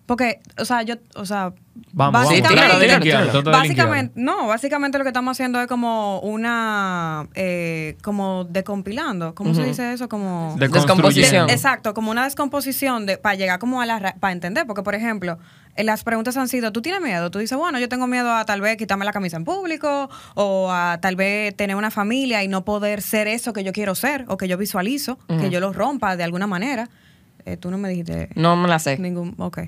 Porque, o sea, yo, o sea, Vamos, vamos. Tíralo, tíralo, tíralo. trata de básicamente, no, básicamente lo que estamos haciendo es como una, eh, como decompilando, ¿cómo se dice eso? Como. Descomposición. De- exacto, como una descomposición de, para llegar como a la ra- para entender, porque por ejemplo, eh, las preguntas han sido, ¿tú tienes miedo? Tú dices, bueno, yo tengo miedo a tal vez quitarme la camisa en público o a tal vez tener una familia y no poder ser eso que yo quiero ser o que yo visualizo, que yo lo rompa de alguna manera. Eh, tú no me dijiste No me la sé. ningún, ok.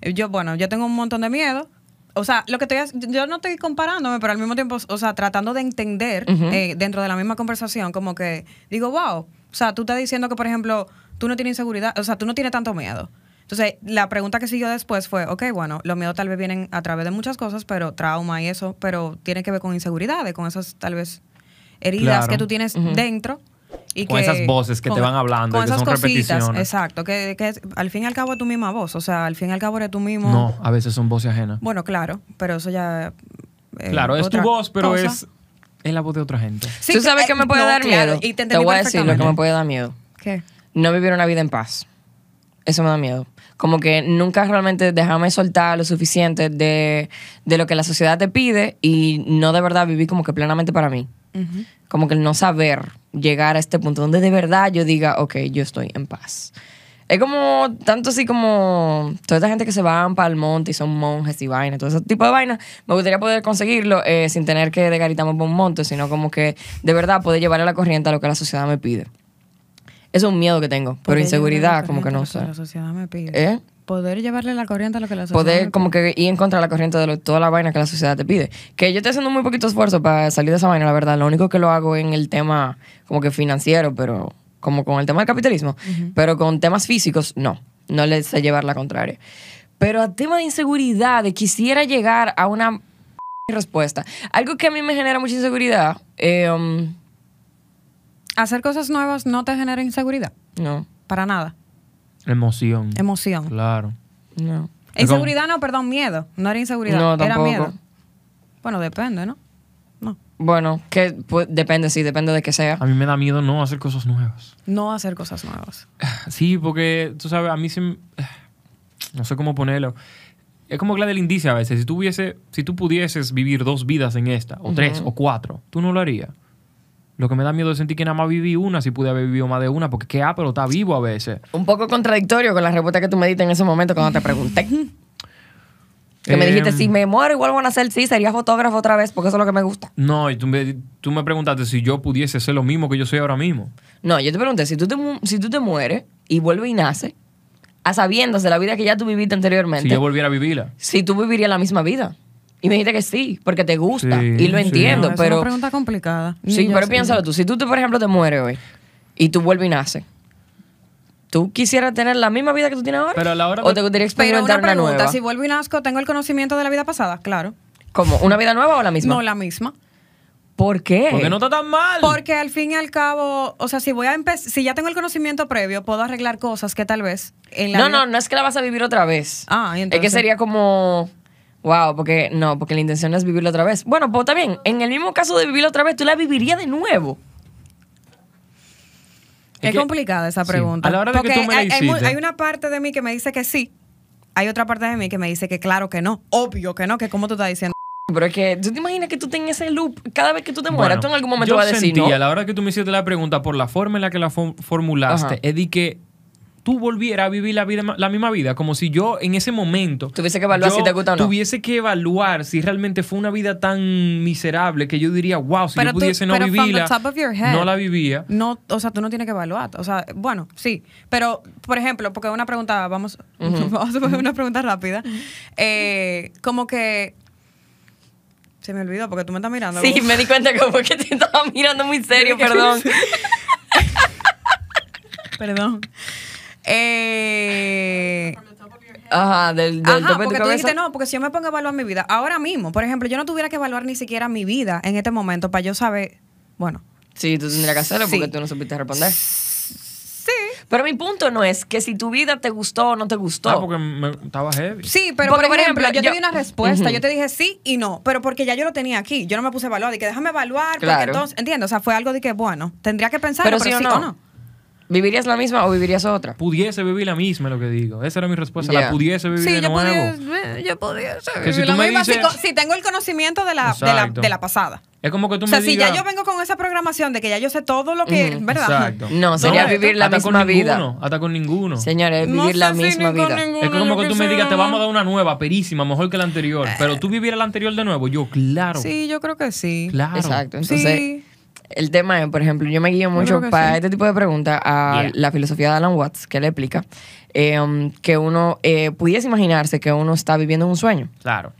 Eh, Yo, bueno, yo tengo un montón de miedo. O sea, lo que estoy, yo no estoy comparándome, pero al mismo tiempo, o sea, tratando de entender eh, dentro de la misma conversación, como que digo, wow, o sea, tú estás diciendo que, por ejemplo, tú no tienes inseguridad, o sea, tú no tienes tanto miedo. Entonces, la pregunta que siguió después fue, ok, bueno, los miedos tal vez vienen a través de muchas cosas, pero trauma y eso, pero tiene que ver con inseguridades, con esas tal vez heridas Claro. que tú tienes dentro. Y Con esas voces que te van hablando y que esas son cositas, repeticiones. Exacto, que, que al fin y al cabo es tu misma voz, o sea, al fin y al cabo eres tú mismo. No, a veces son voces ajenas. Bueno, claro, pero eso ya... eh, claro, es tu voz, pero cosa. es, es la voz de otra gente. Sí, ¿Tú sabes eh, qué me puede no, dar claro, miedo? Y te, voy a decir lo que me puede dar miedo. ¿Qué? no vivir una vida en paz. Eso me da miedo. Como que nunca realmente dejarme soltar lo suficiente de, de lo que la sociedad te pide y no de verdad vivir como que plenamente para mí. Como que el no saber llegar a este punto donde de verdad yo diga, ok, yo estoy en paz. Es como, tanto así como toda esta gente que se van para el monte y son monjes y vainas, todo ese tipo de vainas, me gustaría poder conseguirlo eh, sin tener que desgaritarme por un monte, sino como que de verdad poder llevar a la corriente a lo que la sociedad me pide. Eso es un miedo que tengo, pero Poder inseguridad como que no sé. La sociedad me pide. ¿Eh? Poder llevarle la corriente a lo que la sociedad Poder como que ir en contra de la corriente de lo- toda la vaina que la sociedad te pide. Que yo estoy haciendo muy poquito esfuerzo para salir de esa vaina, la verdad. Lo único que lo hago en el tema como que financiero, pero como con el tema del capitalismo. Pero con temas físicos, no. No le sé llevar la contraria. Pero a tema de inseguridad, de quisiera llegar a una respuesta. Algo que a mí me genera mucha inseguridad, eh, um, Hacer cosas nuevas no te genera inseguridad. no, Para nada. Emoción. Emoción. Claro. no. Inseguridad no, perdón, miedo. No era inseguridad, No, era miedo. Bueno, depende, ¿no? No. Bueno, que pues, depende, sí, depende de que sea. A mí me da miedo no hacer cosas nuevas. No hacer cosas nuevas. Sí, porque tú sabes, a mí se no sé cómo ponerlo. Es como la del indicio a veces. Si tú, hubiese, si tú pudieses vivir dos vidas en esta, o tres, o cuatro, tú no lo harías. Lo que me da miedo es sentir que nada más viví una si pude haber vivido más de una, porque qué ah, pero está vivo a veces. Un poco contradictorio con la respuesta que tú me diste en ese momento cuando te pregunté. Que me Em, dijiste, si me muero y vuelvo a nacer, sí, sería fotógrafo otra vez, porque eso es lo que me gusta. No, y tú me, tú me preguntaste si yo pudiese ser lo mismo que yo soy ahora mismo. No, yo te pregunté, si tú te, mu- si tú te mueres y vuelves y naces, a sabiendas de la vida que ya tú viviste anteriormente, Si yo volviera a vivirla. si tú vivirías la misma vida. Y me dijiste que sí, porque te gusta. Sí, y lo sí. entiendo, No, es pero... una pregunta complicada. Sí, pero sé. piénsalo tú. Si tú, te, por ejemplo, te mueres hoy y tú vuelves y naces, ¿tú quisieras tener la misma vida que tú tienes ahora? Pero a la hora ¿O te gustaría Pero experimentar una una, pregunta, nueva? si vuelvo y nazco, ¿tengo el conocimiento de la vida pasada? Claro. ¿Cómo? ¿Una vida nueva o la misma? No la misma. ¿Por qué? Porque no está tan mal. Porque al fin y al cabo, o sea, si voy a empezar, si ya tengo el conocimiento previo, puedo arreglar cosas que tal vez en la No, vida- no, no es que la vas a vivir otra vez. Ah, y Es entonces- que sería como... Wow, porque no, porque la intención es vivirla otra vez. Bueno, pues también, en el mismo caso de vivirla otra vez, tú la vivirías de nuevo. Es, Es que- complicada esa sí, pregunta. a la hora de que tú me hay, hiciste- hay una parte de mí que me dice que sí. Hay otra parte de mí que me dice que claro que no. Obvio que no, que como tú estás diciendo. Pero es que, ¿tú te imaginas que tú tengas ese loop cada vez que tú te mueras? Bueno, tú en algún momento vas a decir, sentí, ¿no? a la hora que tú me hiciste la pregunta, por la forma en la que la fo- formulaste, Ajá. es de que tú volvieras a vivir la, vida, la misma vida, como si yo en ese momento... Tuviese que evaluar yo si te gusta o no. Tuviese que evaluar si realmente fue una vida tan miserable que yo diría, wow, si Pero yo tú- pudiese no pero from the vivirla, top of your head. no la vivía. No, o sea, tú no tienes que evaluar. O sea, bueno, sí. Pero, por ejemplo, porque una pregunta, vamos, vamos a poner una pregunta rápida. Eh, como que. Se me olvidó porque tú me estás mirando. Sí, me di cuenta como que te estaba mirando muy serio, perdón. Perdón. Eh, Ajá, del, del Ajá, tope de tu porque tú cabeza. dijiste no, porque si yo me pongo a evaluar mi vida, ahora mismo, por ejemplo, yo no tuviera que evaluar ni siquiera mi vida en este momento para yo saber, bueno, Sí, tú tendrías que hacerlo porque Sí. tú no supiste responder. sí, Pero mi punto no es que si tu vida te gustó o no te gustó. Ah, porque me- estaba heavy. sí, pero Porque, por ejemplo, yo, te di una respuesta, yo te dije sí y no, pero porque ya yo lo tenía aquí, yo no me puse a evaluar, y que déjame evaluar, porque Claro. entonces, ¿entiendes? O sea, fue algo de que, bueno, tendría que pensar, Pero pero, sí o sí no. o no. ¿Vivirías la misma o vivirías otra? Pudiese vivir la misma, es lo que digo. Esa era mi respuesta. La pudiese vivir Sí, de yo nuevo. podía, yo podía Que si vivir tú la me misma, si dices- si tengo el conocimiento de la, de la, de la pasada. Es como que tú O sea, me si digas... ya yo vengo con esa programación de que ya yo sé todo lo que, ¿verdad? Exacto. No, sería vivir la hasta misma con vida. ninguno, Hasta con ninguno. Señores, No vivir la sé si misma vida. ninguno, Es como yo que tú me digas, te vamos a dar una nueva, perísima, mejor que la anterior. Pero tú vivieras la anterior de nuevo. Yo, claro. Sí, yo creo que sí. Claro. Exacto. Entonces, Sí. El tema es, por ejemplo, yo me guío mucho para sí. este tipo de preguntas a Yeah. la filosofía de Alan Watts, que le explica eh, um, que uno eh, pudiese imaginarse que uno está viviendo un sueño. Claro.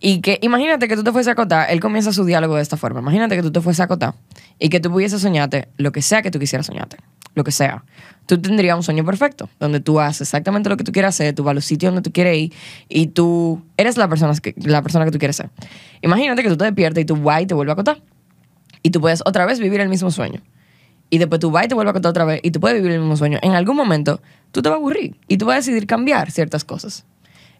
Y que imagínate que tú te fuese a acotar, él comienza su diálogo de esta forma. Imagínate que tú te fuese a acotar y que tú pudieses soñarte lo que sea que tú quisieras soñarte, lo que sea. Tú tendrías un sueño perfecto, donde tú haces exactamente lo que tú quieras hacer, tú vas al sitio donde tú quieres ir y tú eres la persona que, la persona que tú quieres ser. Imagínate que tú te despiertas y tú vas y te vuelves a acotar. Y tú puedes otra vez vivir el mismo sueño. Y después tú vas y te vuelves a acotar otra vez y tú puedes vivir el mismo sueño. En algún momento tú te vas a aburrir y tú vas a decidir cambiar ciertas cosas.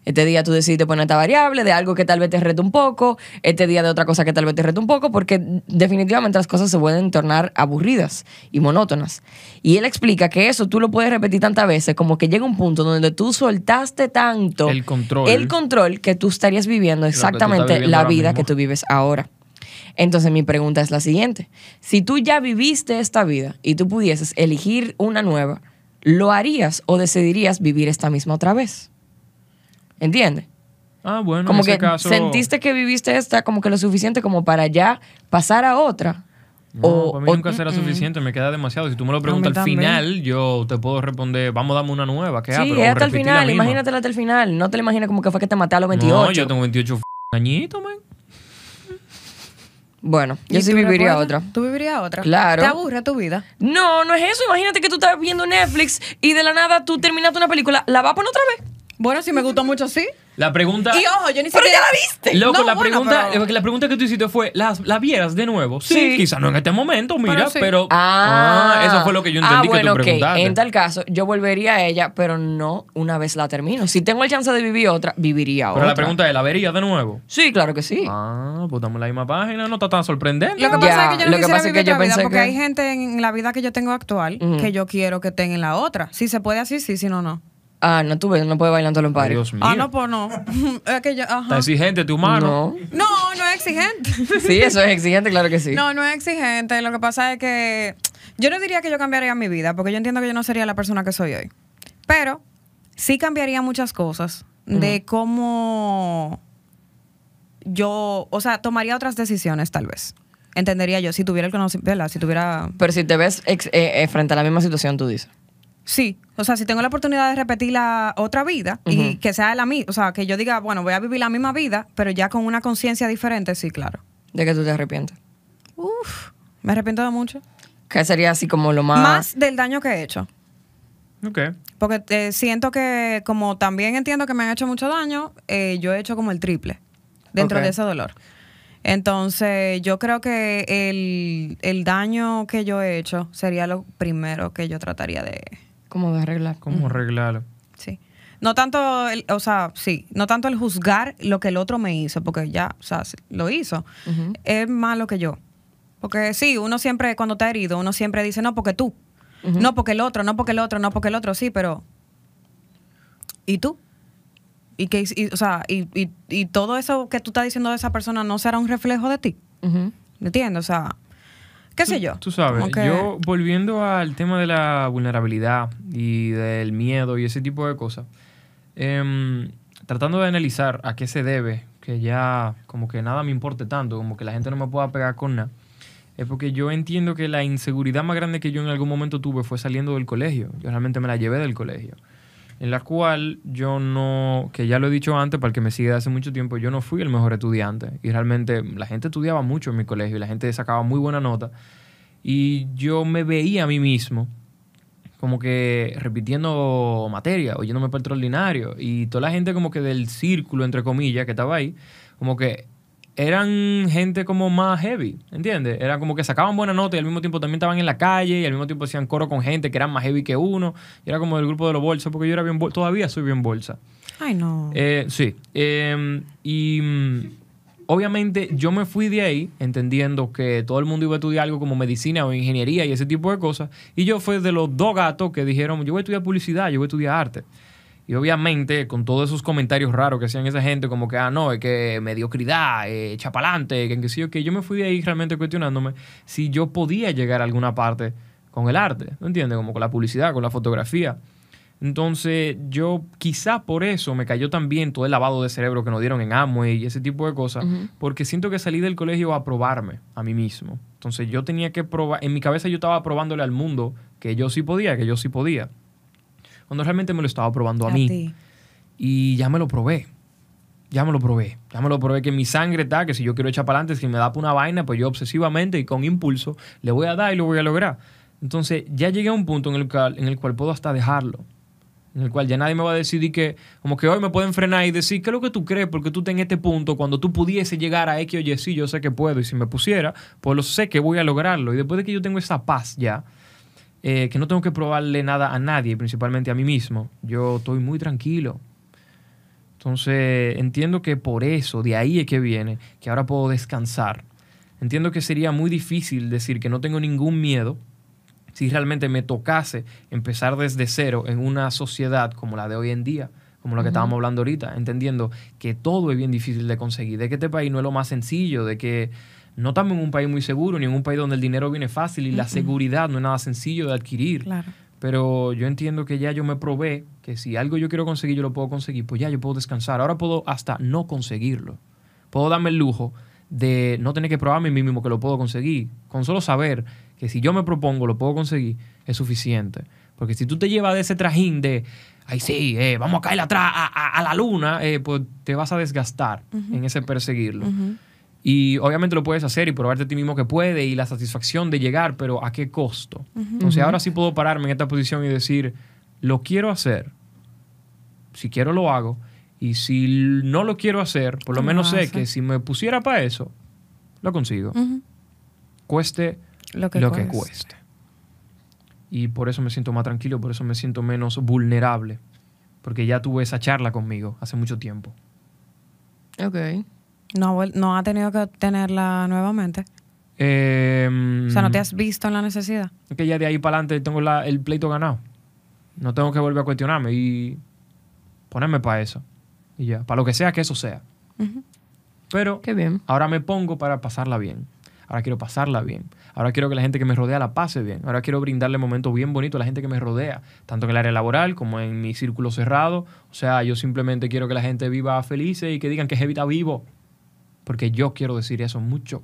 Este día tú decidiste poner esta variable de algo que tal vez te rete un poco, este día de otra cosa que tal vez te rete un poco, porque definitivamente las cosas se pueden tornar aburridas y monótonas. Y él explica que eso tú lo puedes repetir tantas veces como que llega un punto donde tú soltaste tanto El control. el control que tú estarías viviendo exactamente viviendo la vida que tú vives ahora. Entonces mi pregunta es la siguiente. Si tú ya viviste esta vida y tú pudieses elegir una nueva, ¿lo harías o decidirías vivir esta misma otra vez? ¿Entiendes? Ah, bueno, como en ese que caso... sentiste que viviste esta como que lo suficiente como para ya pasar a otra. No, o, para mí o- nunca será mm, suficiente, me queda demasiado. Si tú me lo preguntas al final, yo te puedo responder, vamos, dame una nueva. ¿Qué? Ah, Sí, pero es hasta el final, imagínatela hasta el final. No te la imaginas como que fue que te maté a los 28. No, yo tengo 28 f- añitos, man. Bueno, yo ¿Y sí viviría recuerdas? otra. ¿Tú vivirías otra? Claro. ¿Te aburre tu vida? No, no es eso. Imagínate que tú estás viendo Netflix y de la nada tú terminaste una película, ¿la vas a poner otra vez? Bueno, si me gustó mucho, sí. La pregunta... Y ojo, yo ni Pero siquiera... ya la viste. Loco, No, la, bueno, pregunta, pero- la pregunta que tú hiciste fue, ¿las, ¿la vieras de nuevo? Sí, Sí. quizá no en este momento, mira, sí. pero... Ah, eso fue lo que yo entendí ah, que bueno, tú preguntaste. En tal caso, yo volvería a ella, pero no una vez la termino. Si tengo el chance de vivir otra, viviría Pero otra. la pregunta es, ¿la verías de nuevo? Sí, claro que sí. Ah, pues estamos en la misma página, no está tan sorprendente. Lo que Ya, pasa es que yo no lo que pasa es vivir que yo otra vida pensé porque que- hay gente en la vida que yo tengo actual que yo quiero que estén en la otra. Si se puede así, sí, si no, no. Ah, no, tú ves, no puedes bailar en los pares. Dios mío. Ah, no, pues no. es que yo, Está ajá. exigente tu mano. No. No, no es exigente. Sí, eso es exigente, claro que sí. No, no es exigente. Lo que pasa es que yo no diría que yo cambiaría mi vida, porque yo entiendo que yo no sería la persona que soy hoy. Pero sí cambiaría muchas cosas de cómo yo, o sea, tomaría otras decisiones tal vez. Entendería yo si tuviera el conocimiento, ¿verdad? Si tuviera Pero si te ves ex- eh, eh, frente a la misma situación, tú dices. Sí, o sea, si tengo la oportunidad de repetir la otra vida y que sea la misma, o sea, que yo diga, bueno, voy a vivir la misma vida, pero ya con una conciencia diferente, sí, claro. ¿De que tú te arrepientes? Uf, me arrepiento de mucho. ¿Qué sería así como lo más... Más del daño que he hecho. Ok. Porque eh, siento que, como también entiendo que me han hecho mucho daño, eh, yo he hecho como el triple dentro de ese dolor. Entonces, yo creo que el, el daño que yo he hecho sería lo primero que yo trataría de, ¿Cómo de arreglar? ¿Cómo arreglarlo? Sí. No tanto, el, o sea, sí, no tanto el juzgar lo que el otro me hizo, porque ya, o sea, lo hizo. Ujú. Es más lo que yo. Porque sí, uno siempre, cuando está herido, uno siempre dice, no, porque tú. No porque el otro, no porque el otro, no porque el otro, sí, pero. ¿Y tú? Y que, y, o sea, y, y, y todo eso que tú estás diciendo de esa persona no será un reflejo de ti. ¿Me entiendes? O sea, qué sé yo. Tú sabes, que- yo volviendo al tema de la vulnerabilidad y del miedo y ese tipo de cosas, em, tratando de analizar a qué se debe, que ya como que nada me importe tanto, como que la gente no me pueda pegar con nada, es porque yo entiendo que la inseguridad más grande que yo en algún momento tuve fue saliendo del colegio. Yo realmente me la llevé del colegio. En la cual yo no, que ya lo he dicho antes, para el que me sigue de hace mucho tiempo, yo no fui el mejor estudiante. Y realmente la gente estudiaba mucho en mi colegio y la gente sacaba muy buena nota. Y yo me veía a mí mismo como que repitiendo materia, oyéndome para extraordinario. Y toda la gente como que del círculo, entre comillas, que estaba ahí, como que eran gente como más heavy, ¿entiendes? Era como que sacaban buena nota y al mismo tiempo también estaban en la calle y al mismo tiempo hacían coro con gente que eran más heavy que uno. Y era como del grupo de los bolsas, porque yo era bien, todavía soy bien bolsa. Ay, no. Eh, sí. Eh, y mm, obviamente yo me fui de ahí entendiendo que todo el mundo iba a estudiar algo como medicina o ingeniería y ese tipo de cosas. Y yo fui de los dos gatos que dijeron, yo voy a estudiar publicidad, yo voy a estudiar arte. Y obviamente con todos esos comentarios raros que hacían esa gente, como que, ah, no, es que mediocridad, eh, chapalante, que, que sí, que yo me fui de ahí realmente cuestionándome si yo podía llegar a alguna parte con el arte, ¿no entiendes? Como con la publicidad, con la fotografía. Entonces, yo quizá por eso me cayó también todo el lavado de cerebro que nos dieron en Amway y ese tipo de cosas, porque siento que salí del colegio a probarme a mí mismo. Entonces, yo tenía que probar, en mi cabeza yo estaba probándole al mundo que yo sí podía, que yo sí podía. Cuando realmente me lo estaba probando a, A mí. ti. Y ya me lo probé. Ya me lo probé. Ya me lo probé que mi sangre está, que si yo quiero echar para adelante, si me da por una vaina, pues yo obsesivamente y con impulso le voy a dar y lo voy a lograr. Entonces ya llegué a un punto en el cual, en el cual puedo hasta dejarlo. En el cual ya nadie me va a decir que, como que hoy me pueden frenar y decir, ¿qué es lo que tú crees? Porque tú estás en este punto, cuando tú pudiese llegar a X o Y, sí, yo sé que puedo. Y si me pusiera, pues lo sé que voy a lograrlo. Y después de que yo tengo esa paz ya, eh, que no tengo que probarle nada a nadie, principalmente a mí mismo, yo estoy muy tranquilo. Entonces, entiendo que por eso, de ahí es que viene, que ahora puedo descansar. Entiendo que sería muy difícil decir que no tengo ningún miedo si realmente me tocase empezar desde cero en una sociedad como la de hoy en día, como la que estábamos hablando ahorita, entendiendo que todo es bien difícil de conseguir, de que este país no es lo más sencillo, de que no estamos en un país muy seguro, ni en un país donde el dinero viene fácil y la seguridad no es nada sencillo de adquirir. Claro. Pero yo entiendo que ya yo me probé que si algo yo quiero conseguir, yo lo puedo conseguir, pues ya yo puedo descansar. Ahora puedo hasta no conseguirlo. Puedo darme el lujo de no tener que probarme a mí mismo que lo puedo conseguir. Con solo saber que si yo me propongo lo puedo conseguir, es suficiente. Porque si tú te llevas de ese trajín de, ay sí, eh, vamos a caer atrás a, a- a la luna, eh, pues te vas a desgastar en ese perseguirlo. Y obviamente lo puedes hacer y probarte a ti mismo que puede y la satisfacción de llegar, pero ¿a qué costo? Entonces ahora sí puedo pararme en esta posición y decir, lo quiero hacer. Si quiero lo hago. Y si no lo quiero hacer, por lo menos sé que si me pusiera para eso, lo consigo. Cueste Lo que lo que cueste. cueste. Y por eso me siento más tranquilo, por eso me siento menos vulnerable. Porque ya tuve esa charla conmigo hace mucho tiempo. Ok. No, no ha tenido que tenerla nuevamente. Eh, O sea, no te has visto en la necesidad. Es que ya de ahí para adelante tengo la- el pleito ganado. No tengo que volver a cuestionarme y ponerme para eso. Y ya, para lo que sea que eso sea. Pero Qué bien. ahora me pongo para pasarla bien. Ahora quiero pasarla bien. Ahora quiero que la gente que me rodea la pase bien. Ahora quiero brindarle momentos bien bonitos a la gente que me rodea, tanto en el área laboral como en mi círculo cerrado. O sea, yo simplemente quiero que la gente viva feliz y que digan que Heavy está vivo. Porque yo quiero decir eso mucho.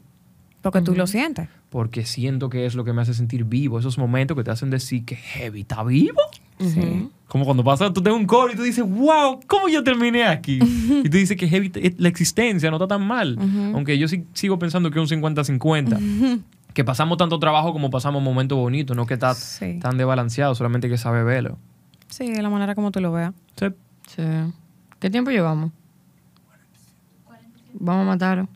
Porque tú lo sientes. Porque siento que es lo que me hace sentir vivo. Esos momentos que te hacen decir que Heavy está vivo. Sí. Como cuando pasa, tú tenés un coro y tú dices, wow, ¿cómo yo terminé aquí? y tú dices que Heavy, la existencia no está tan mal. Aunque yo sí- sigo pensando que es un 50-50. Que pasamos tanto trabajo como pasamos momentos bonitos, no que está Sí. tan desbalanceado, solamente que sabe verlo. Sí, de la manera como tú lo veas. Sí. Sí. ¿Qué tiempo llevamos? Vamos a matarlo.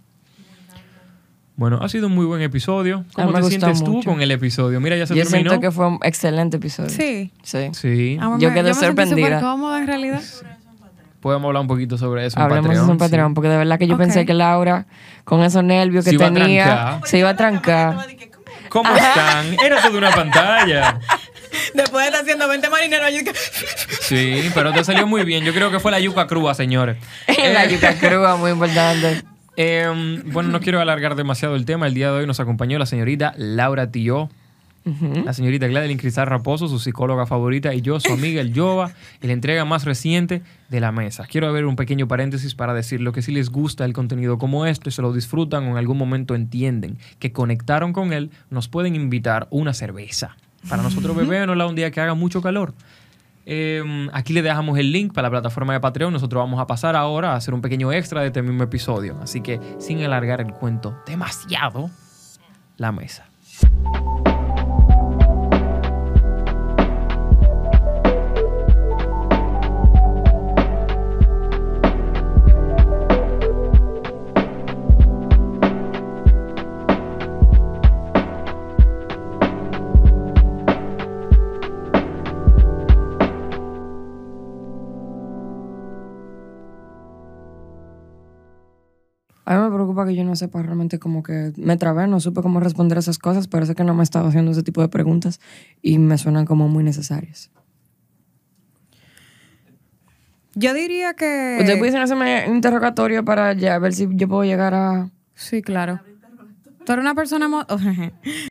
Bueno, ha sido un muy buen episodio. ¿Cómo me te sientes tú mucho. con el episodio? Mira, ya se Yo terminó. siento que fue un excelente episodio. Sí. Sí. Sí. Yo me- quedé me sentí sorprendida. cómoda en realidad. Podemos hablar un poquito sobre eso. en Hablemos de eso en Patreon, sí. Patreon, porque de verdad que yo pensé que Laura, con esos nervios que Se tenía, se iba a trancar. ¿Cómo están? Era toda una pantalla. Después de estar haciendo 20 marineros, yo dije, Sí, pero te salió muy bien. Yo creo que fue la yuca crúa, señores. la yuca crua, muy importante. Eh, bueno, no quiero alargar demasiado el tema. El día de hoy nos acompañó la señorita Laura Tío, la señorita Gladys Cristal Raposo, su psicóloga favorita, y yo, su amiga el Yoba, y la entrega más reciente de la mesa. Quiero abrir un pequeño paréntesis para decir lo que si les gusta el contenido como este, se lo disfrutan o en algún momento entienden que conectaron con él, nos pueden invitar una cerveza. Para nosotros bebérnosla un día que haga mucho calor. Eh, aquí le dejamos el link para la plataforma de Patreon. Nosotros vamos a pasar ahora a hacer un pequeño extra de este mismo episodio. Así que sin alargar el cuento demasiado, la mesa. Preocupa que yo no sepa realmente como que me trabé, no supe cómo responder a esas cosas, parece que no me he estado haciendo ese tipo de preguntas y me suenan como muy necesarias. yo diría que... ¿Ustedes pudiesen hacerme un interrogatorio para ya ver si yo puedo llegar a... Sí, claro. Tú eres una persona... mo-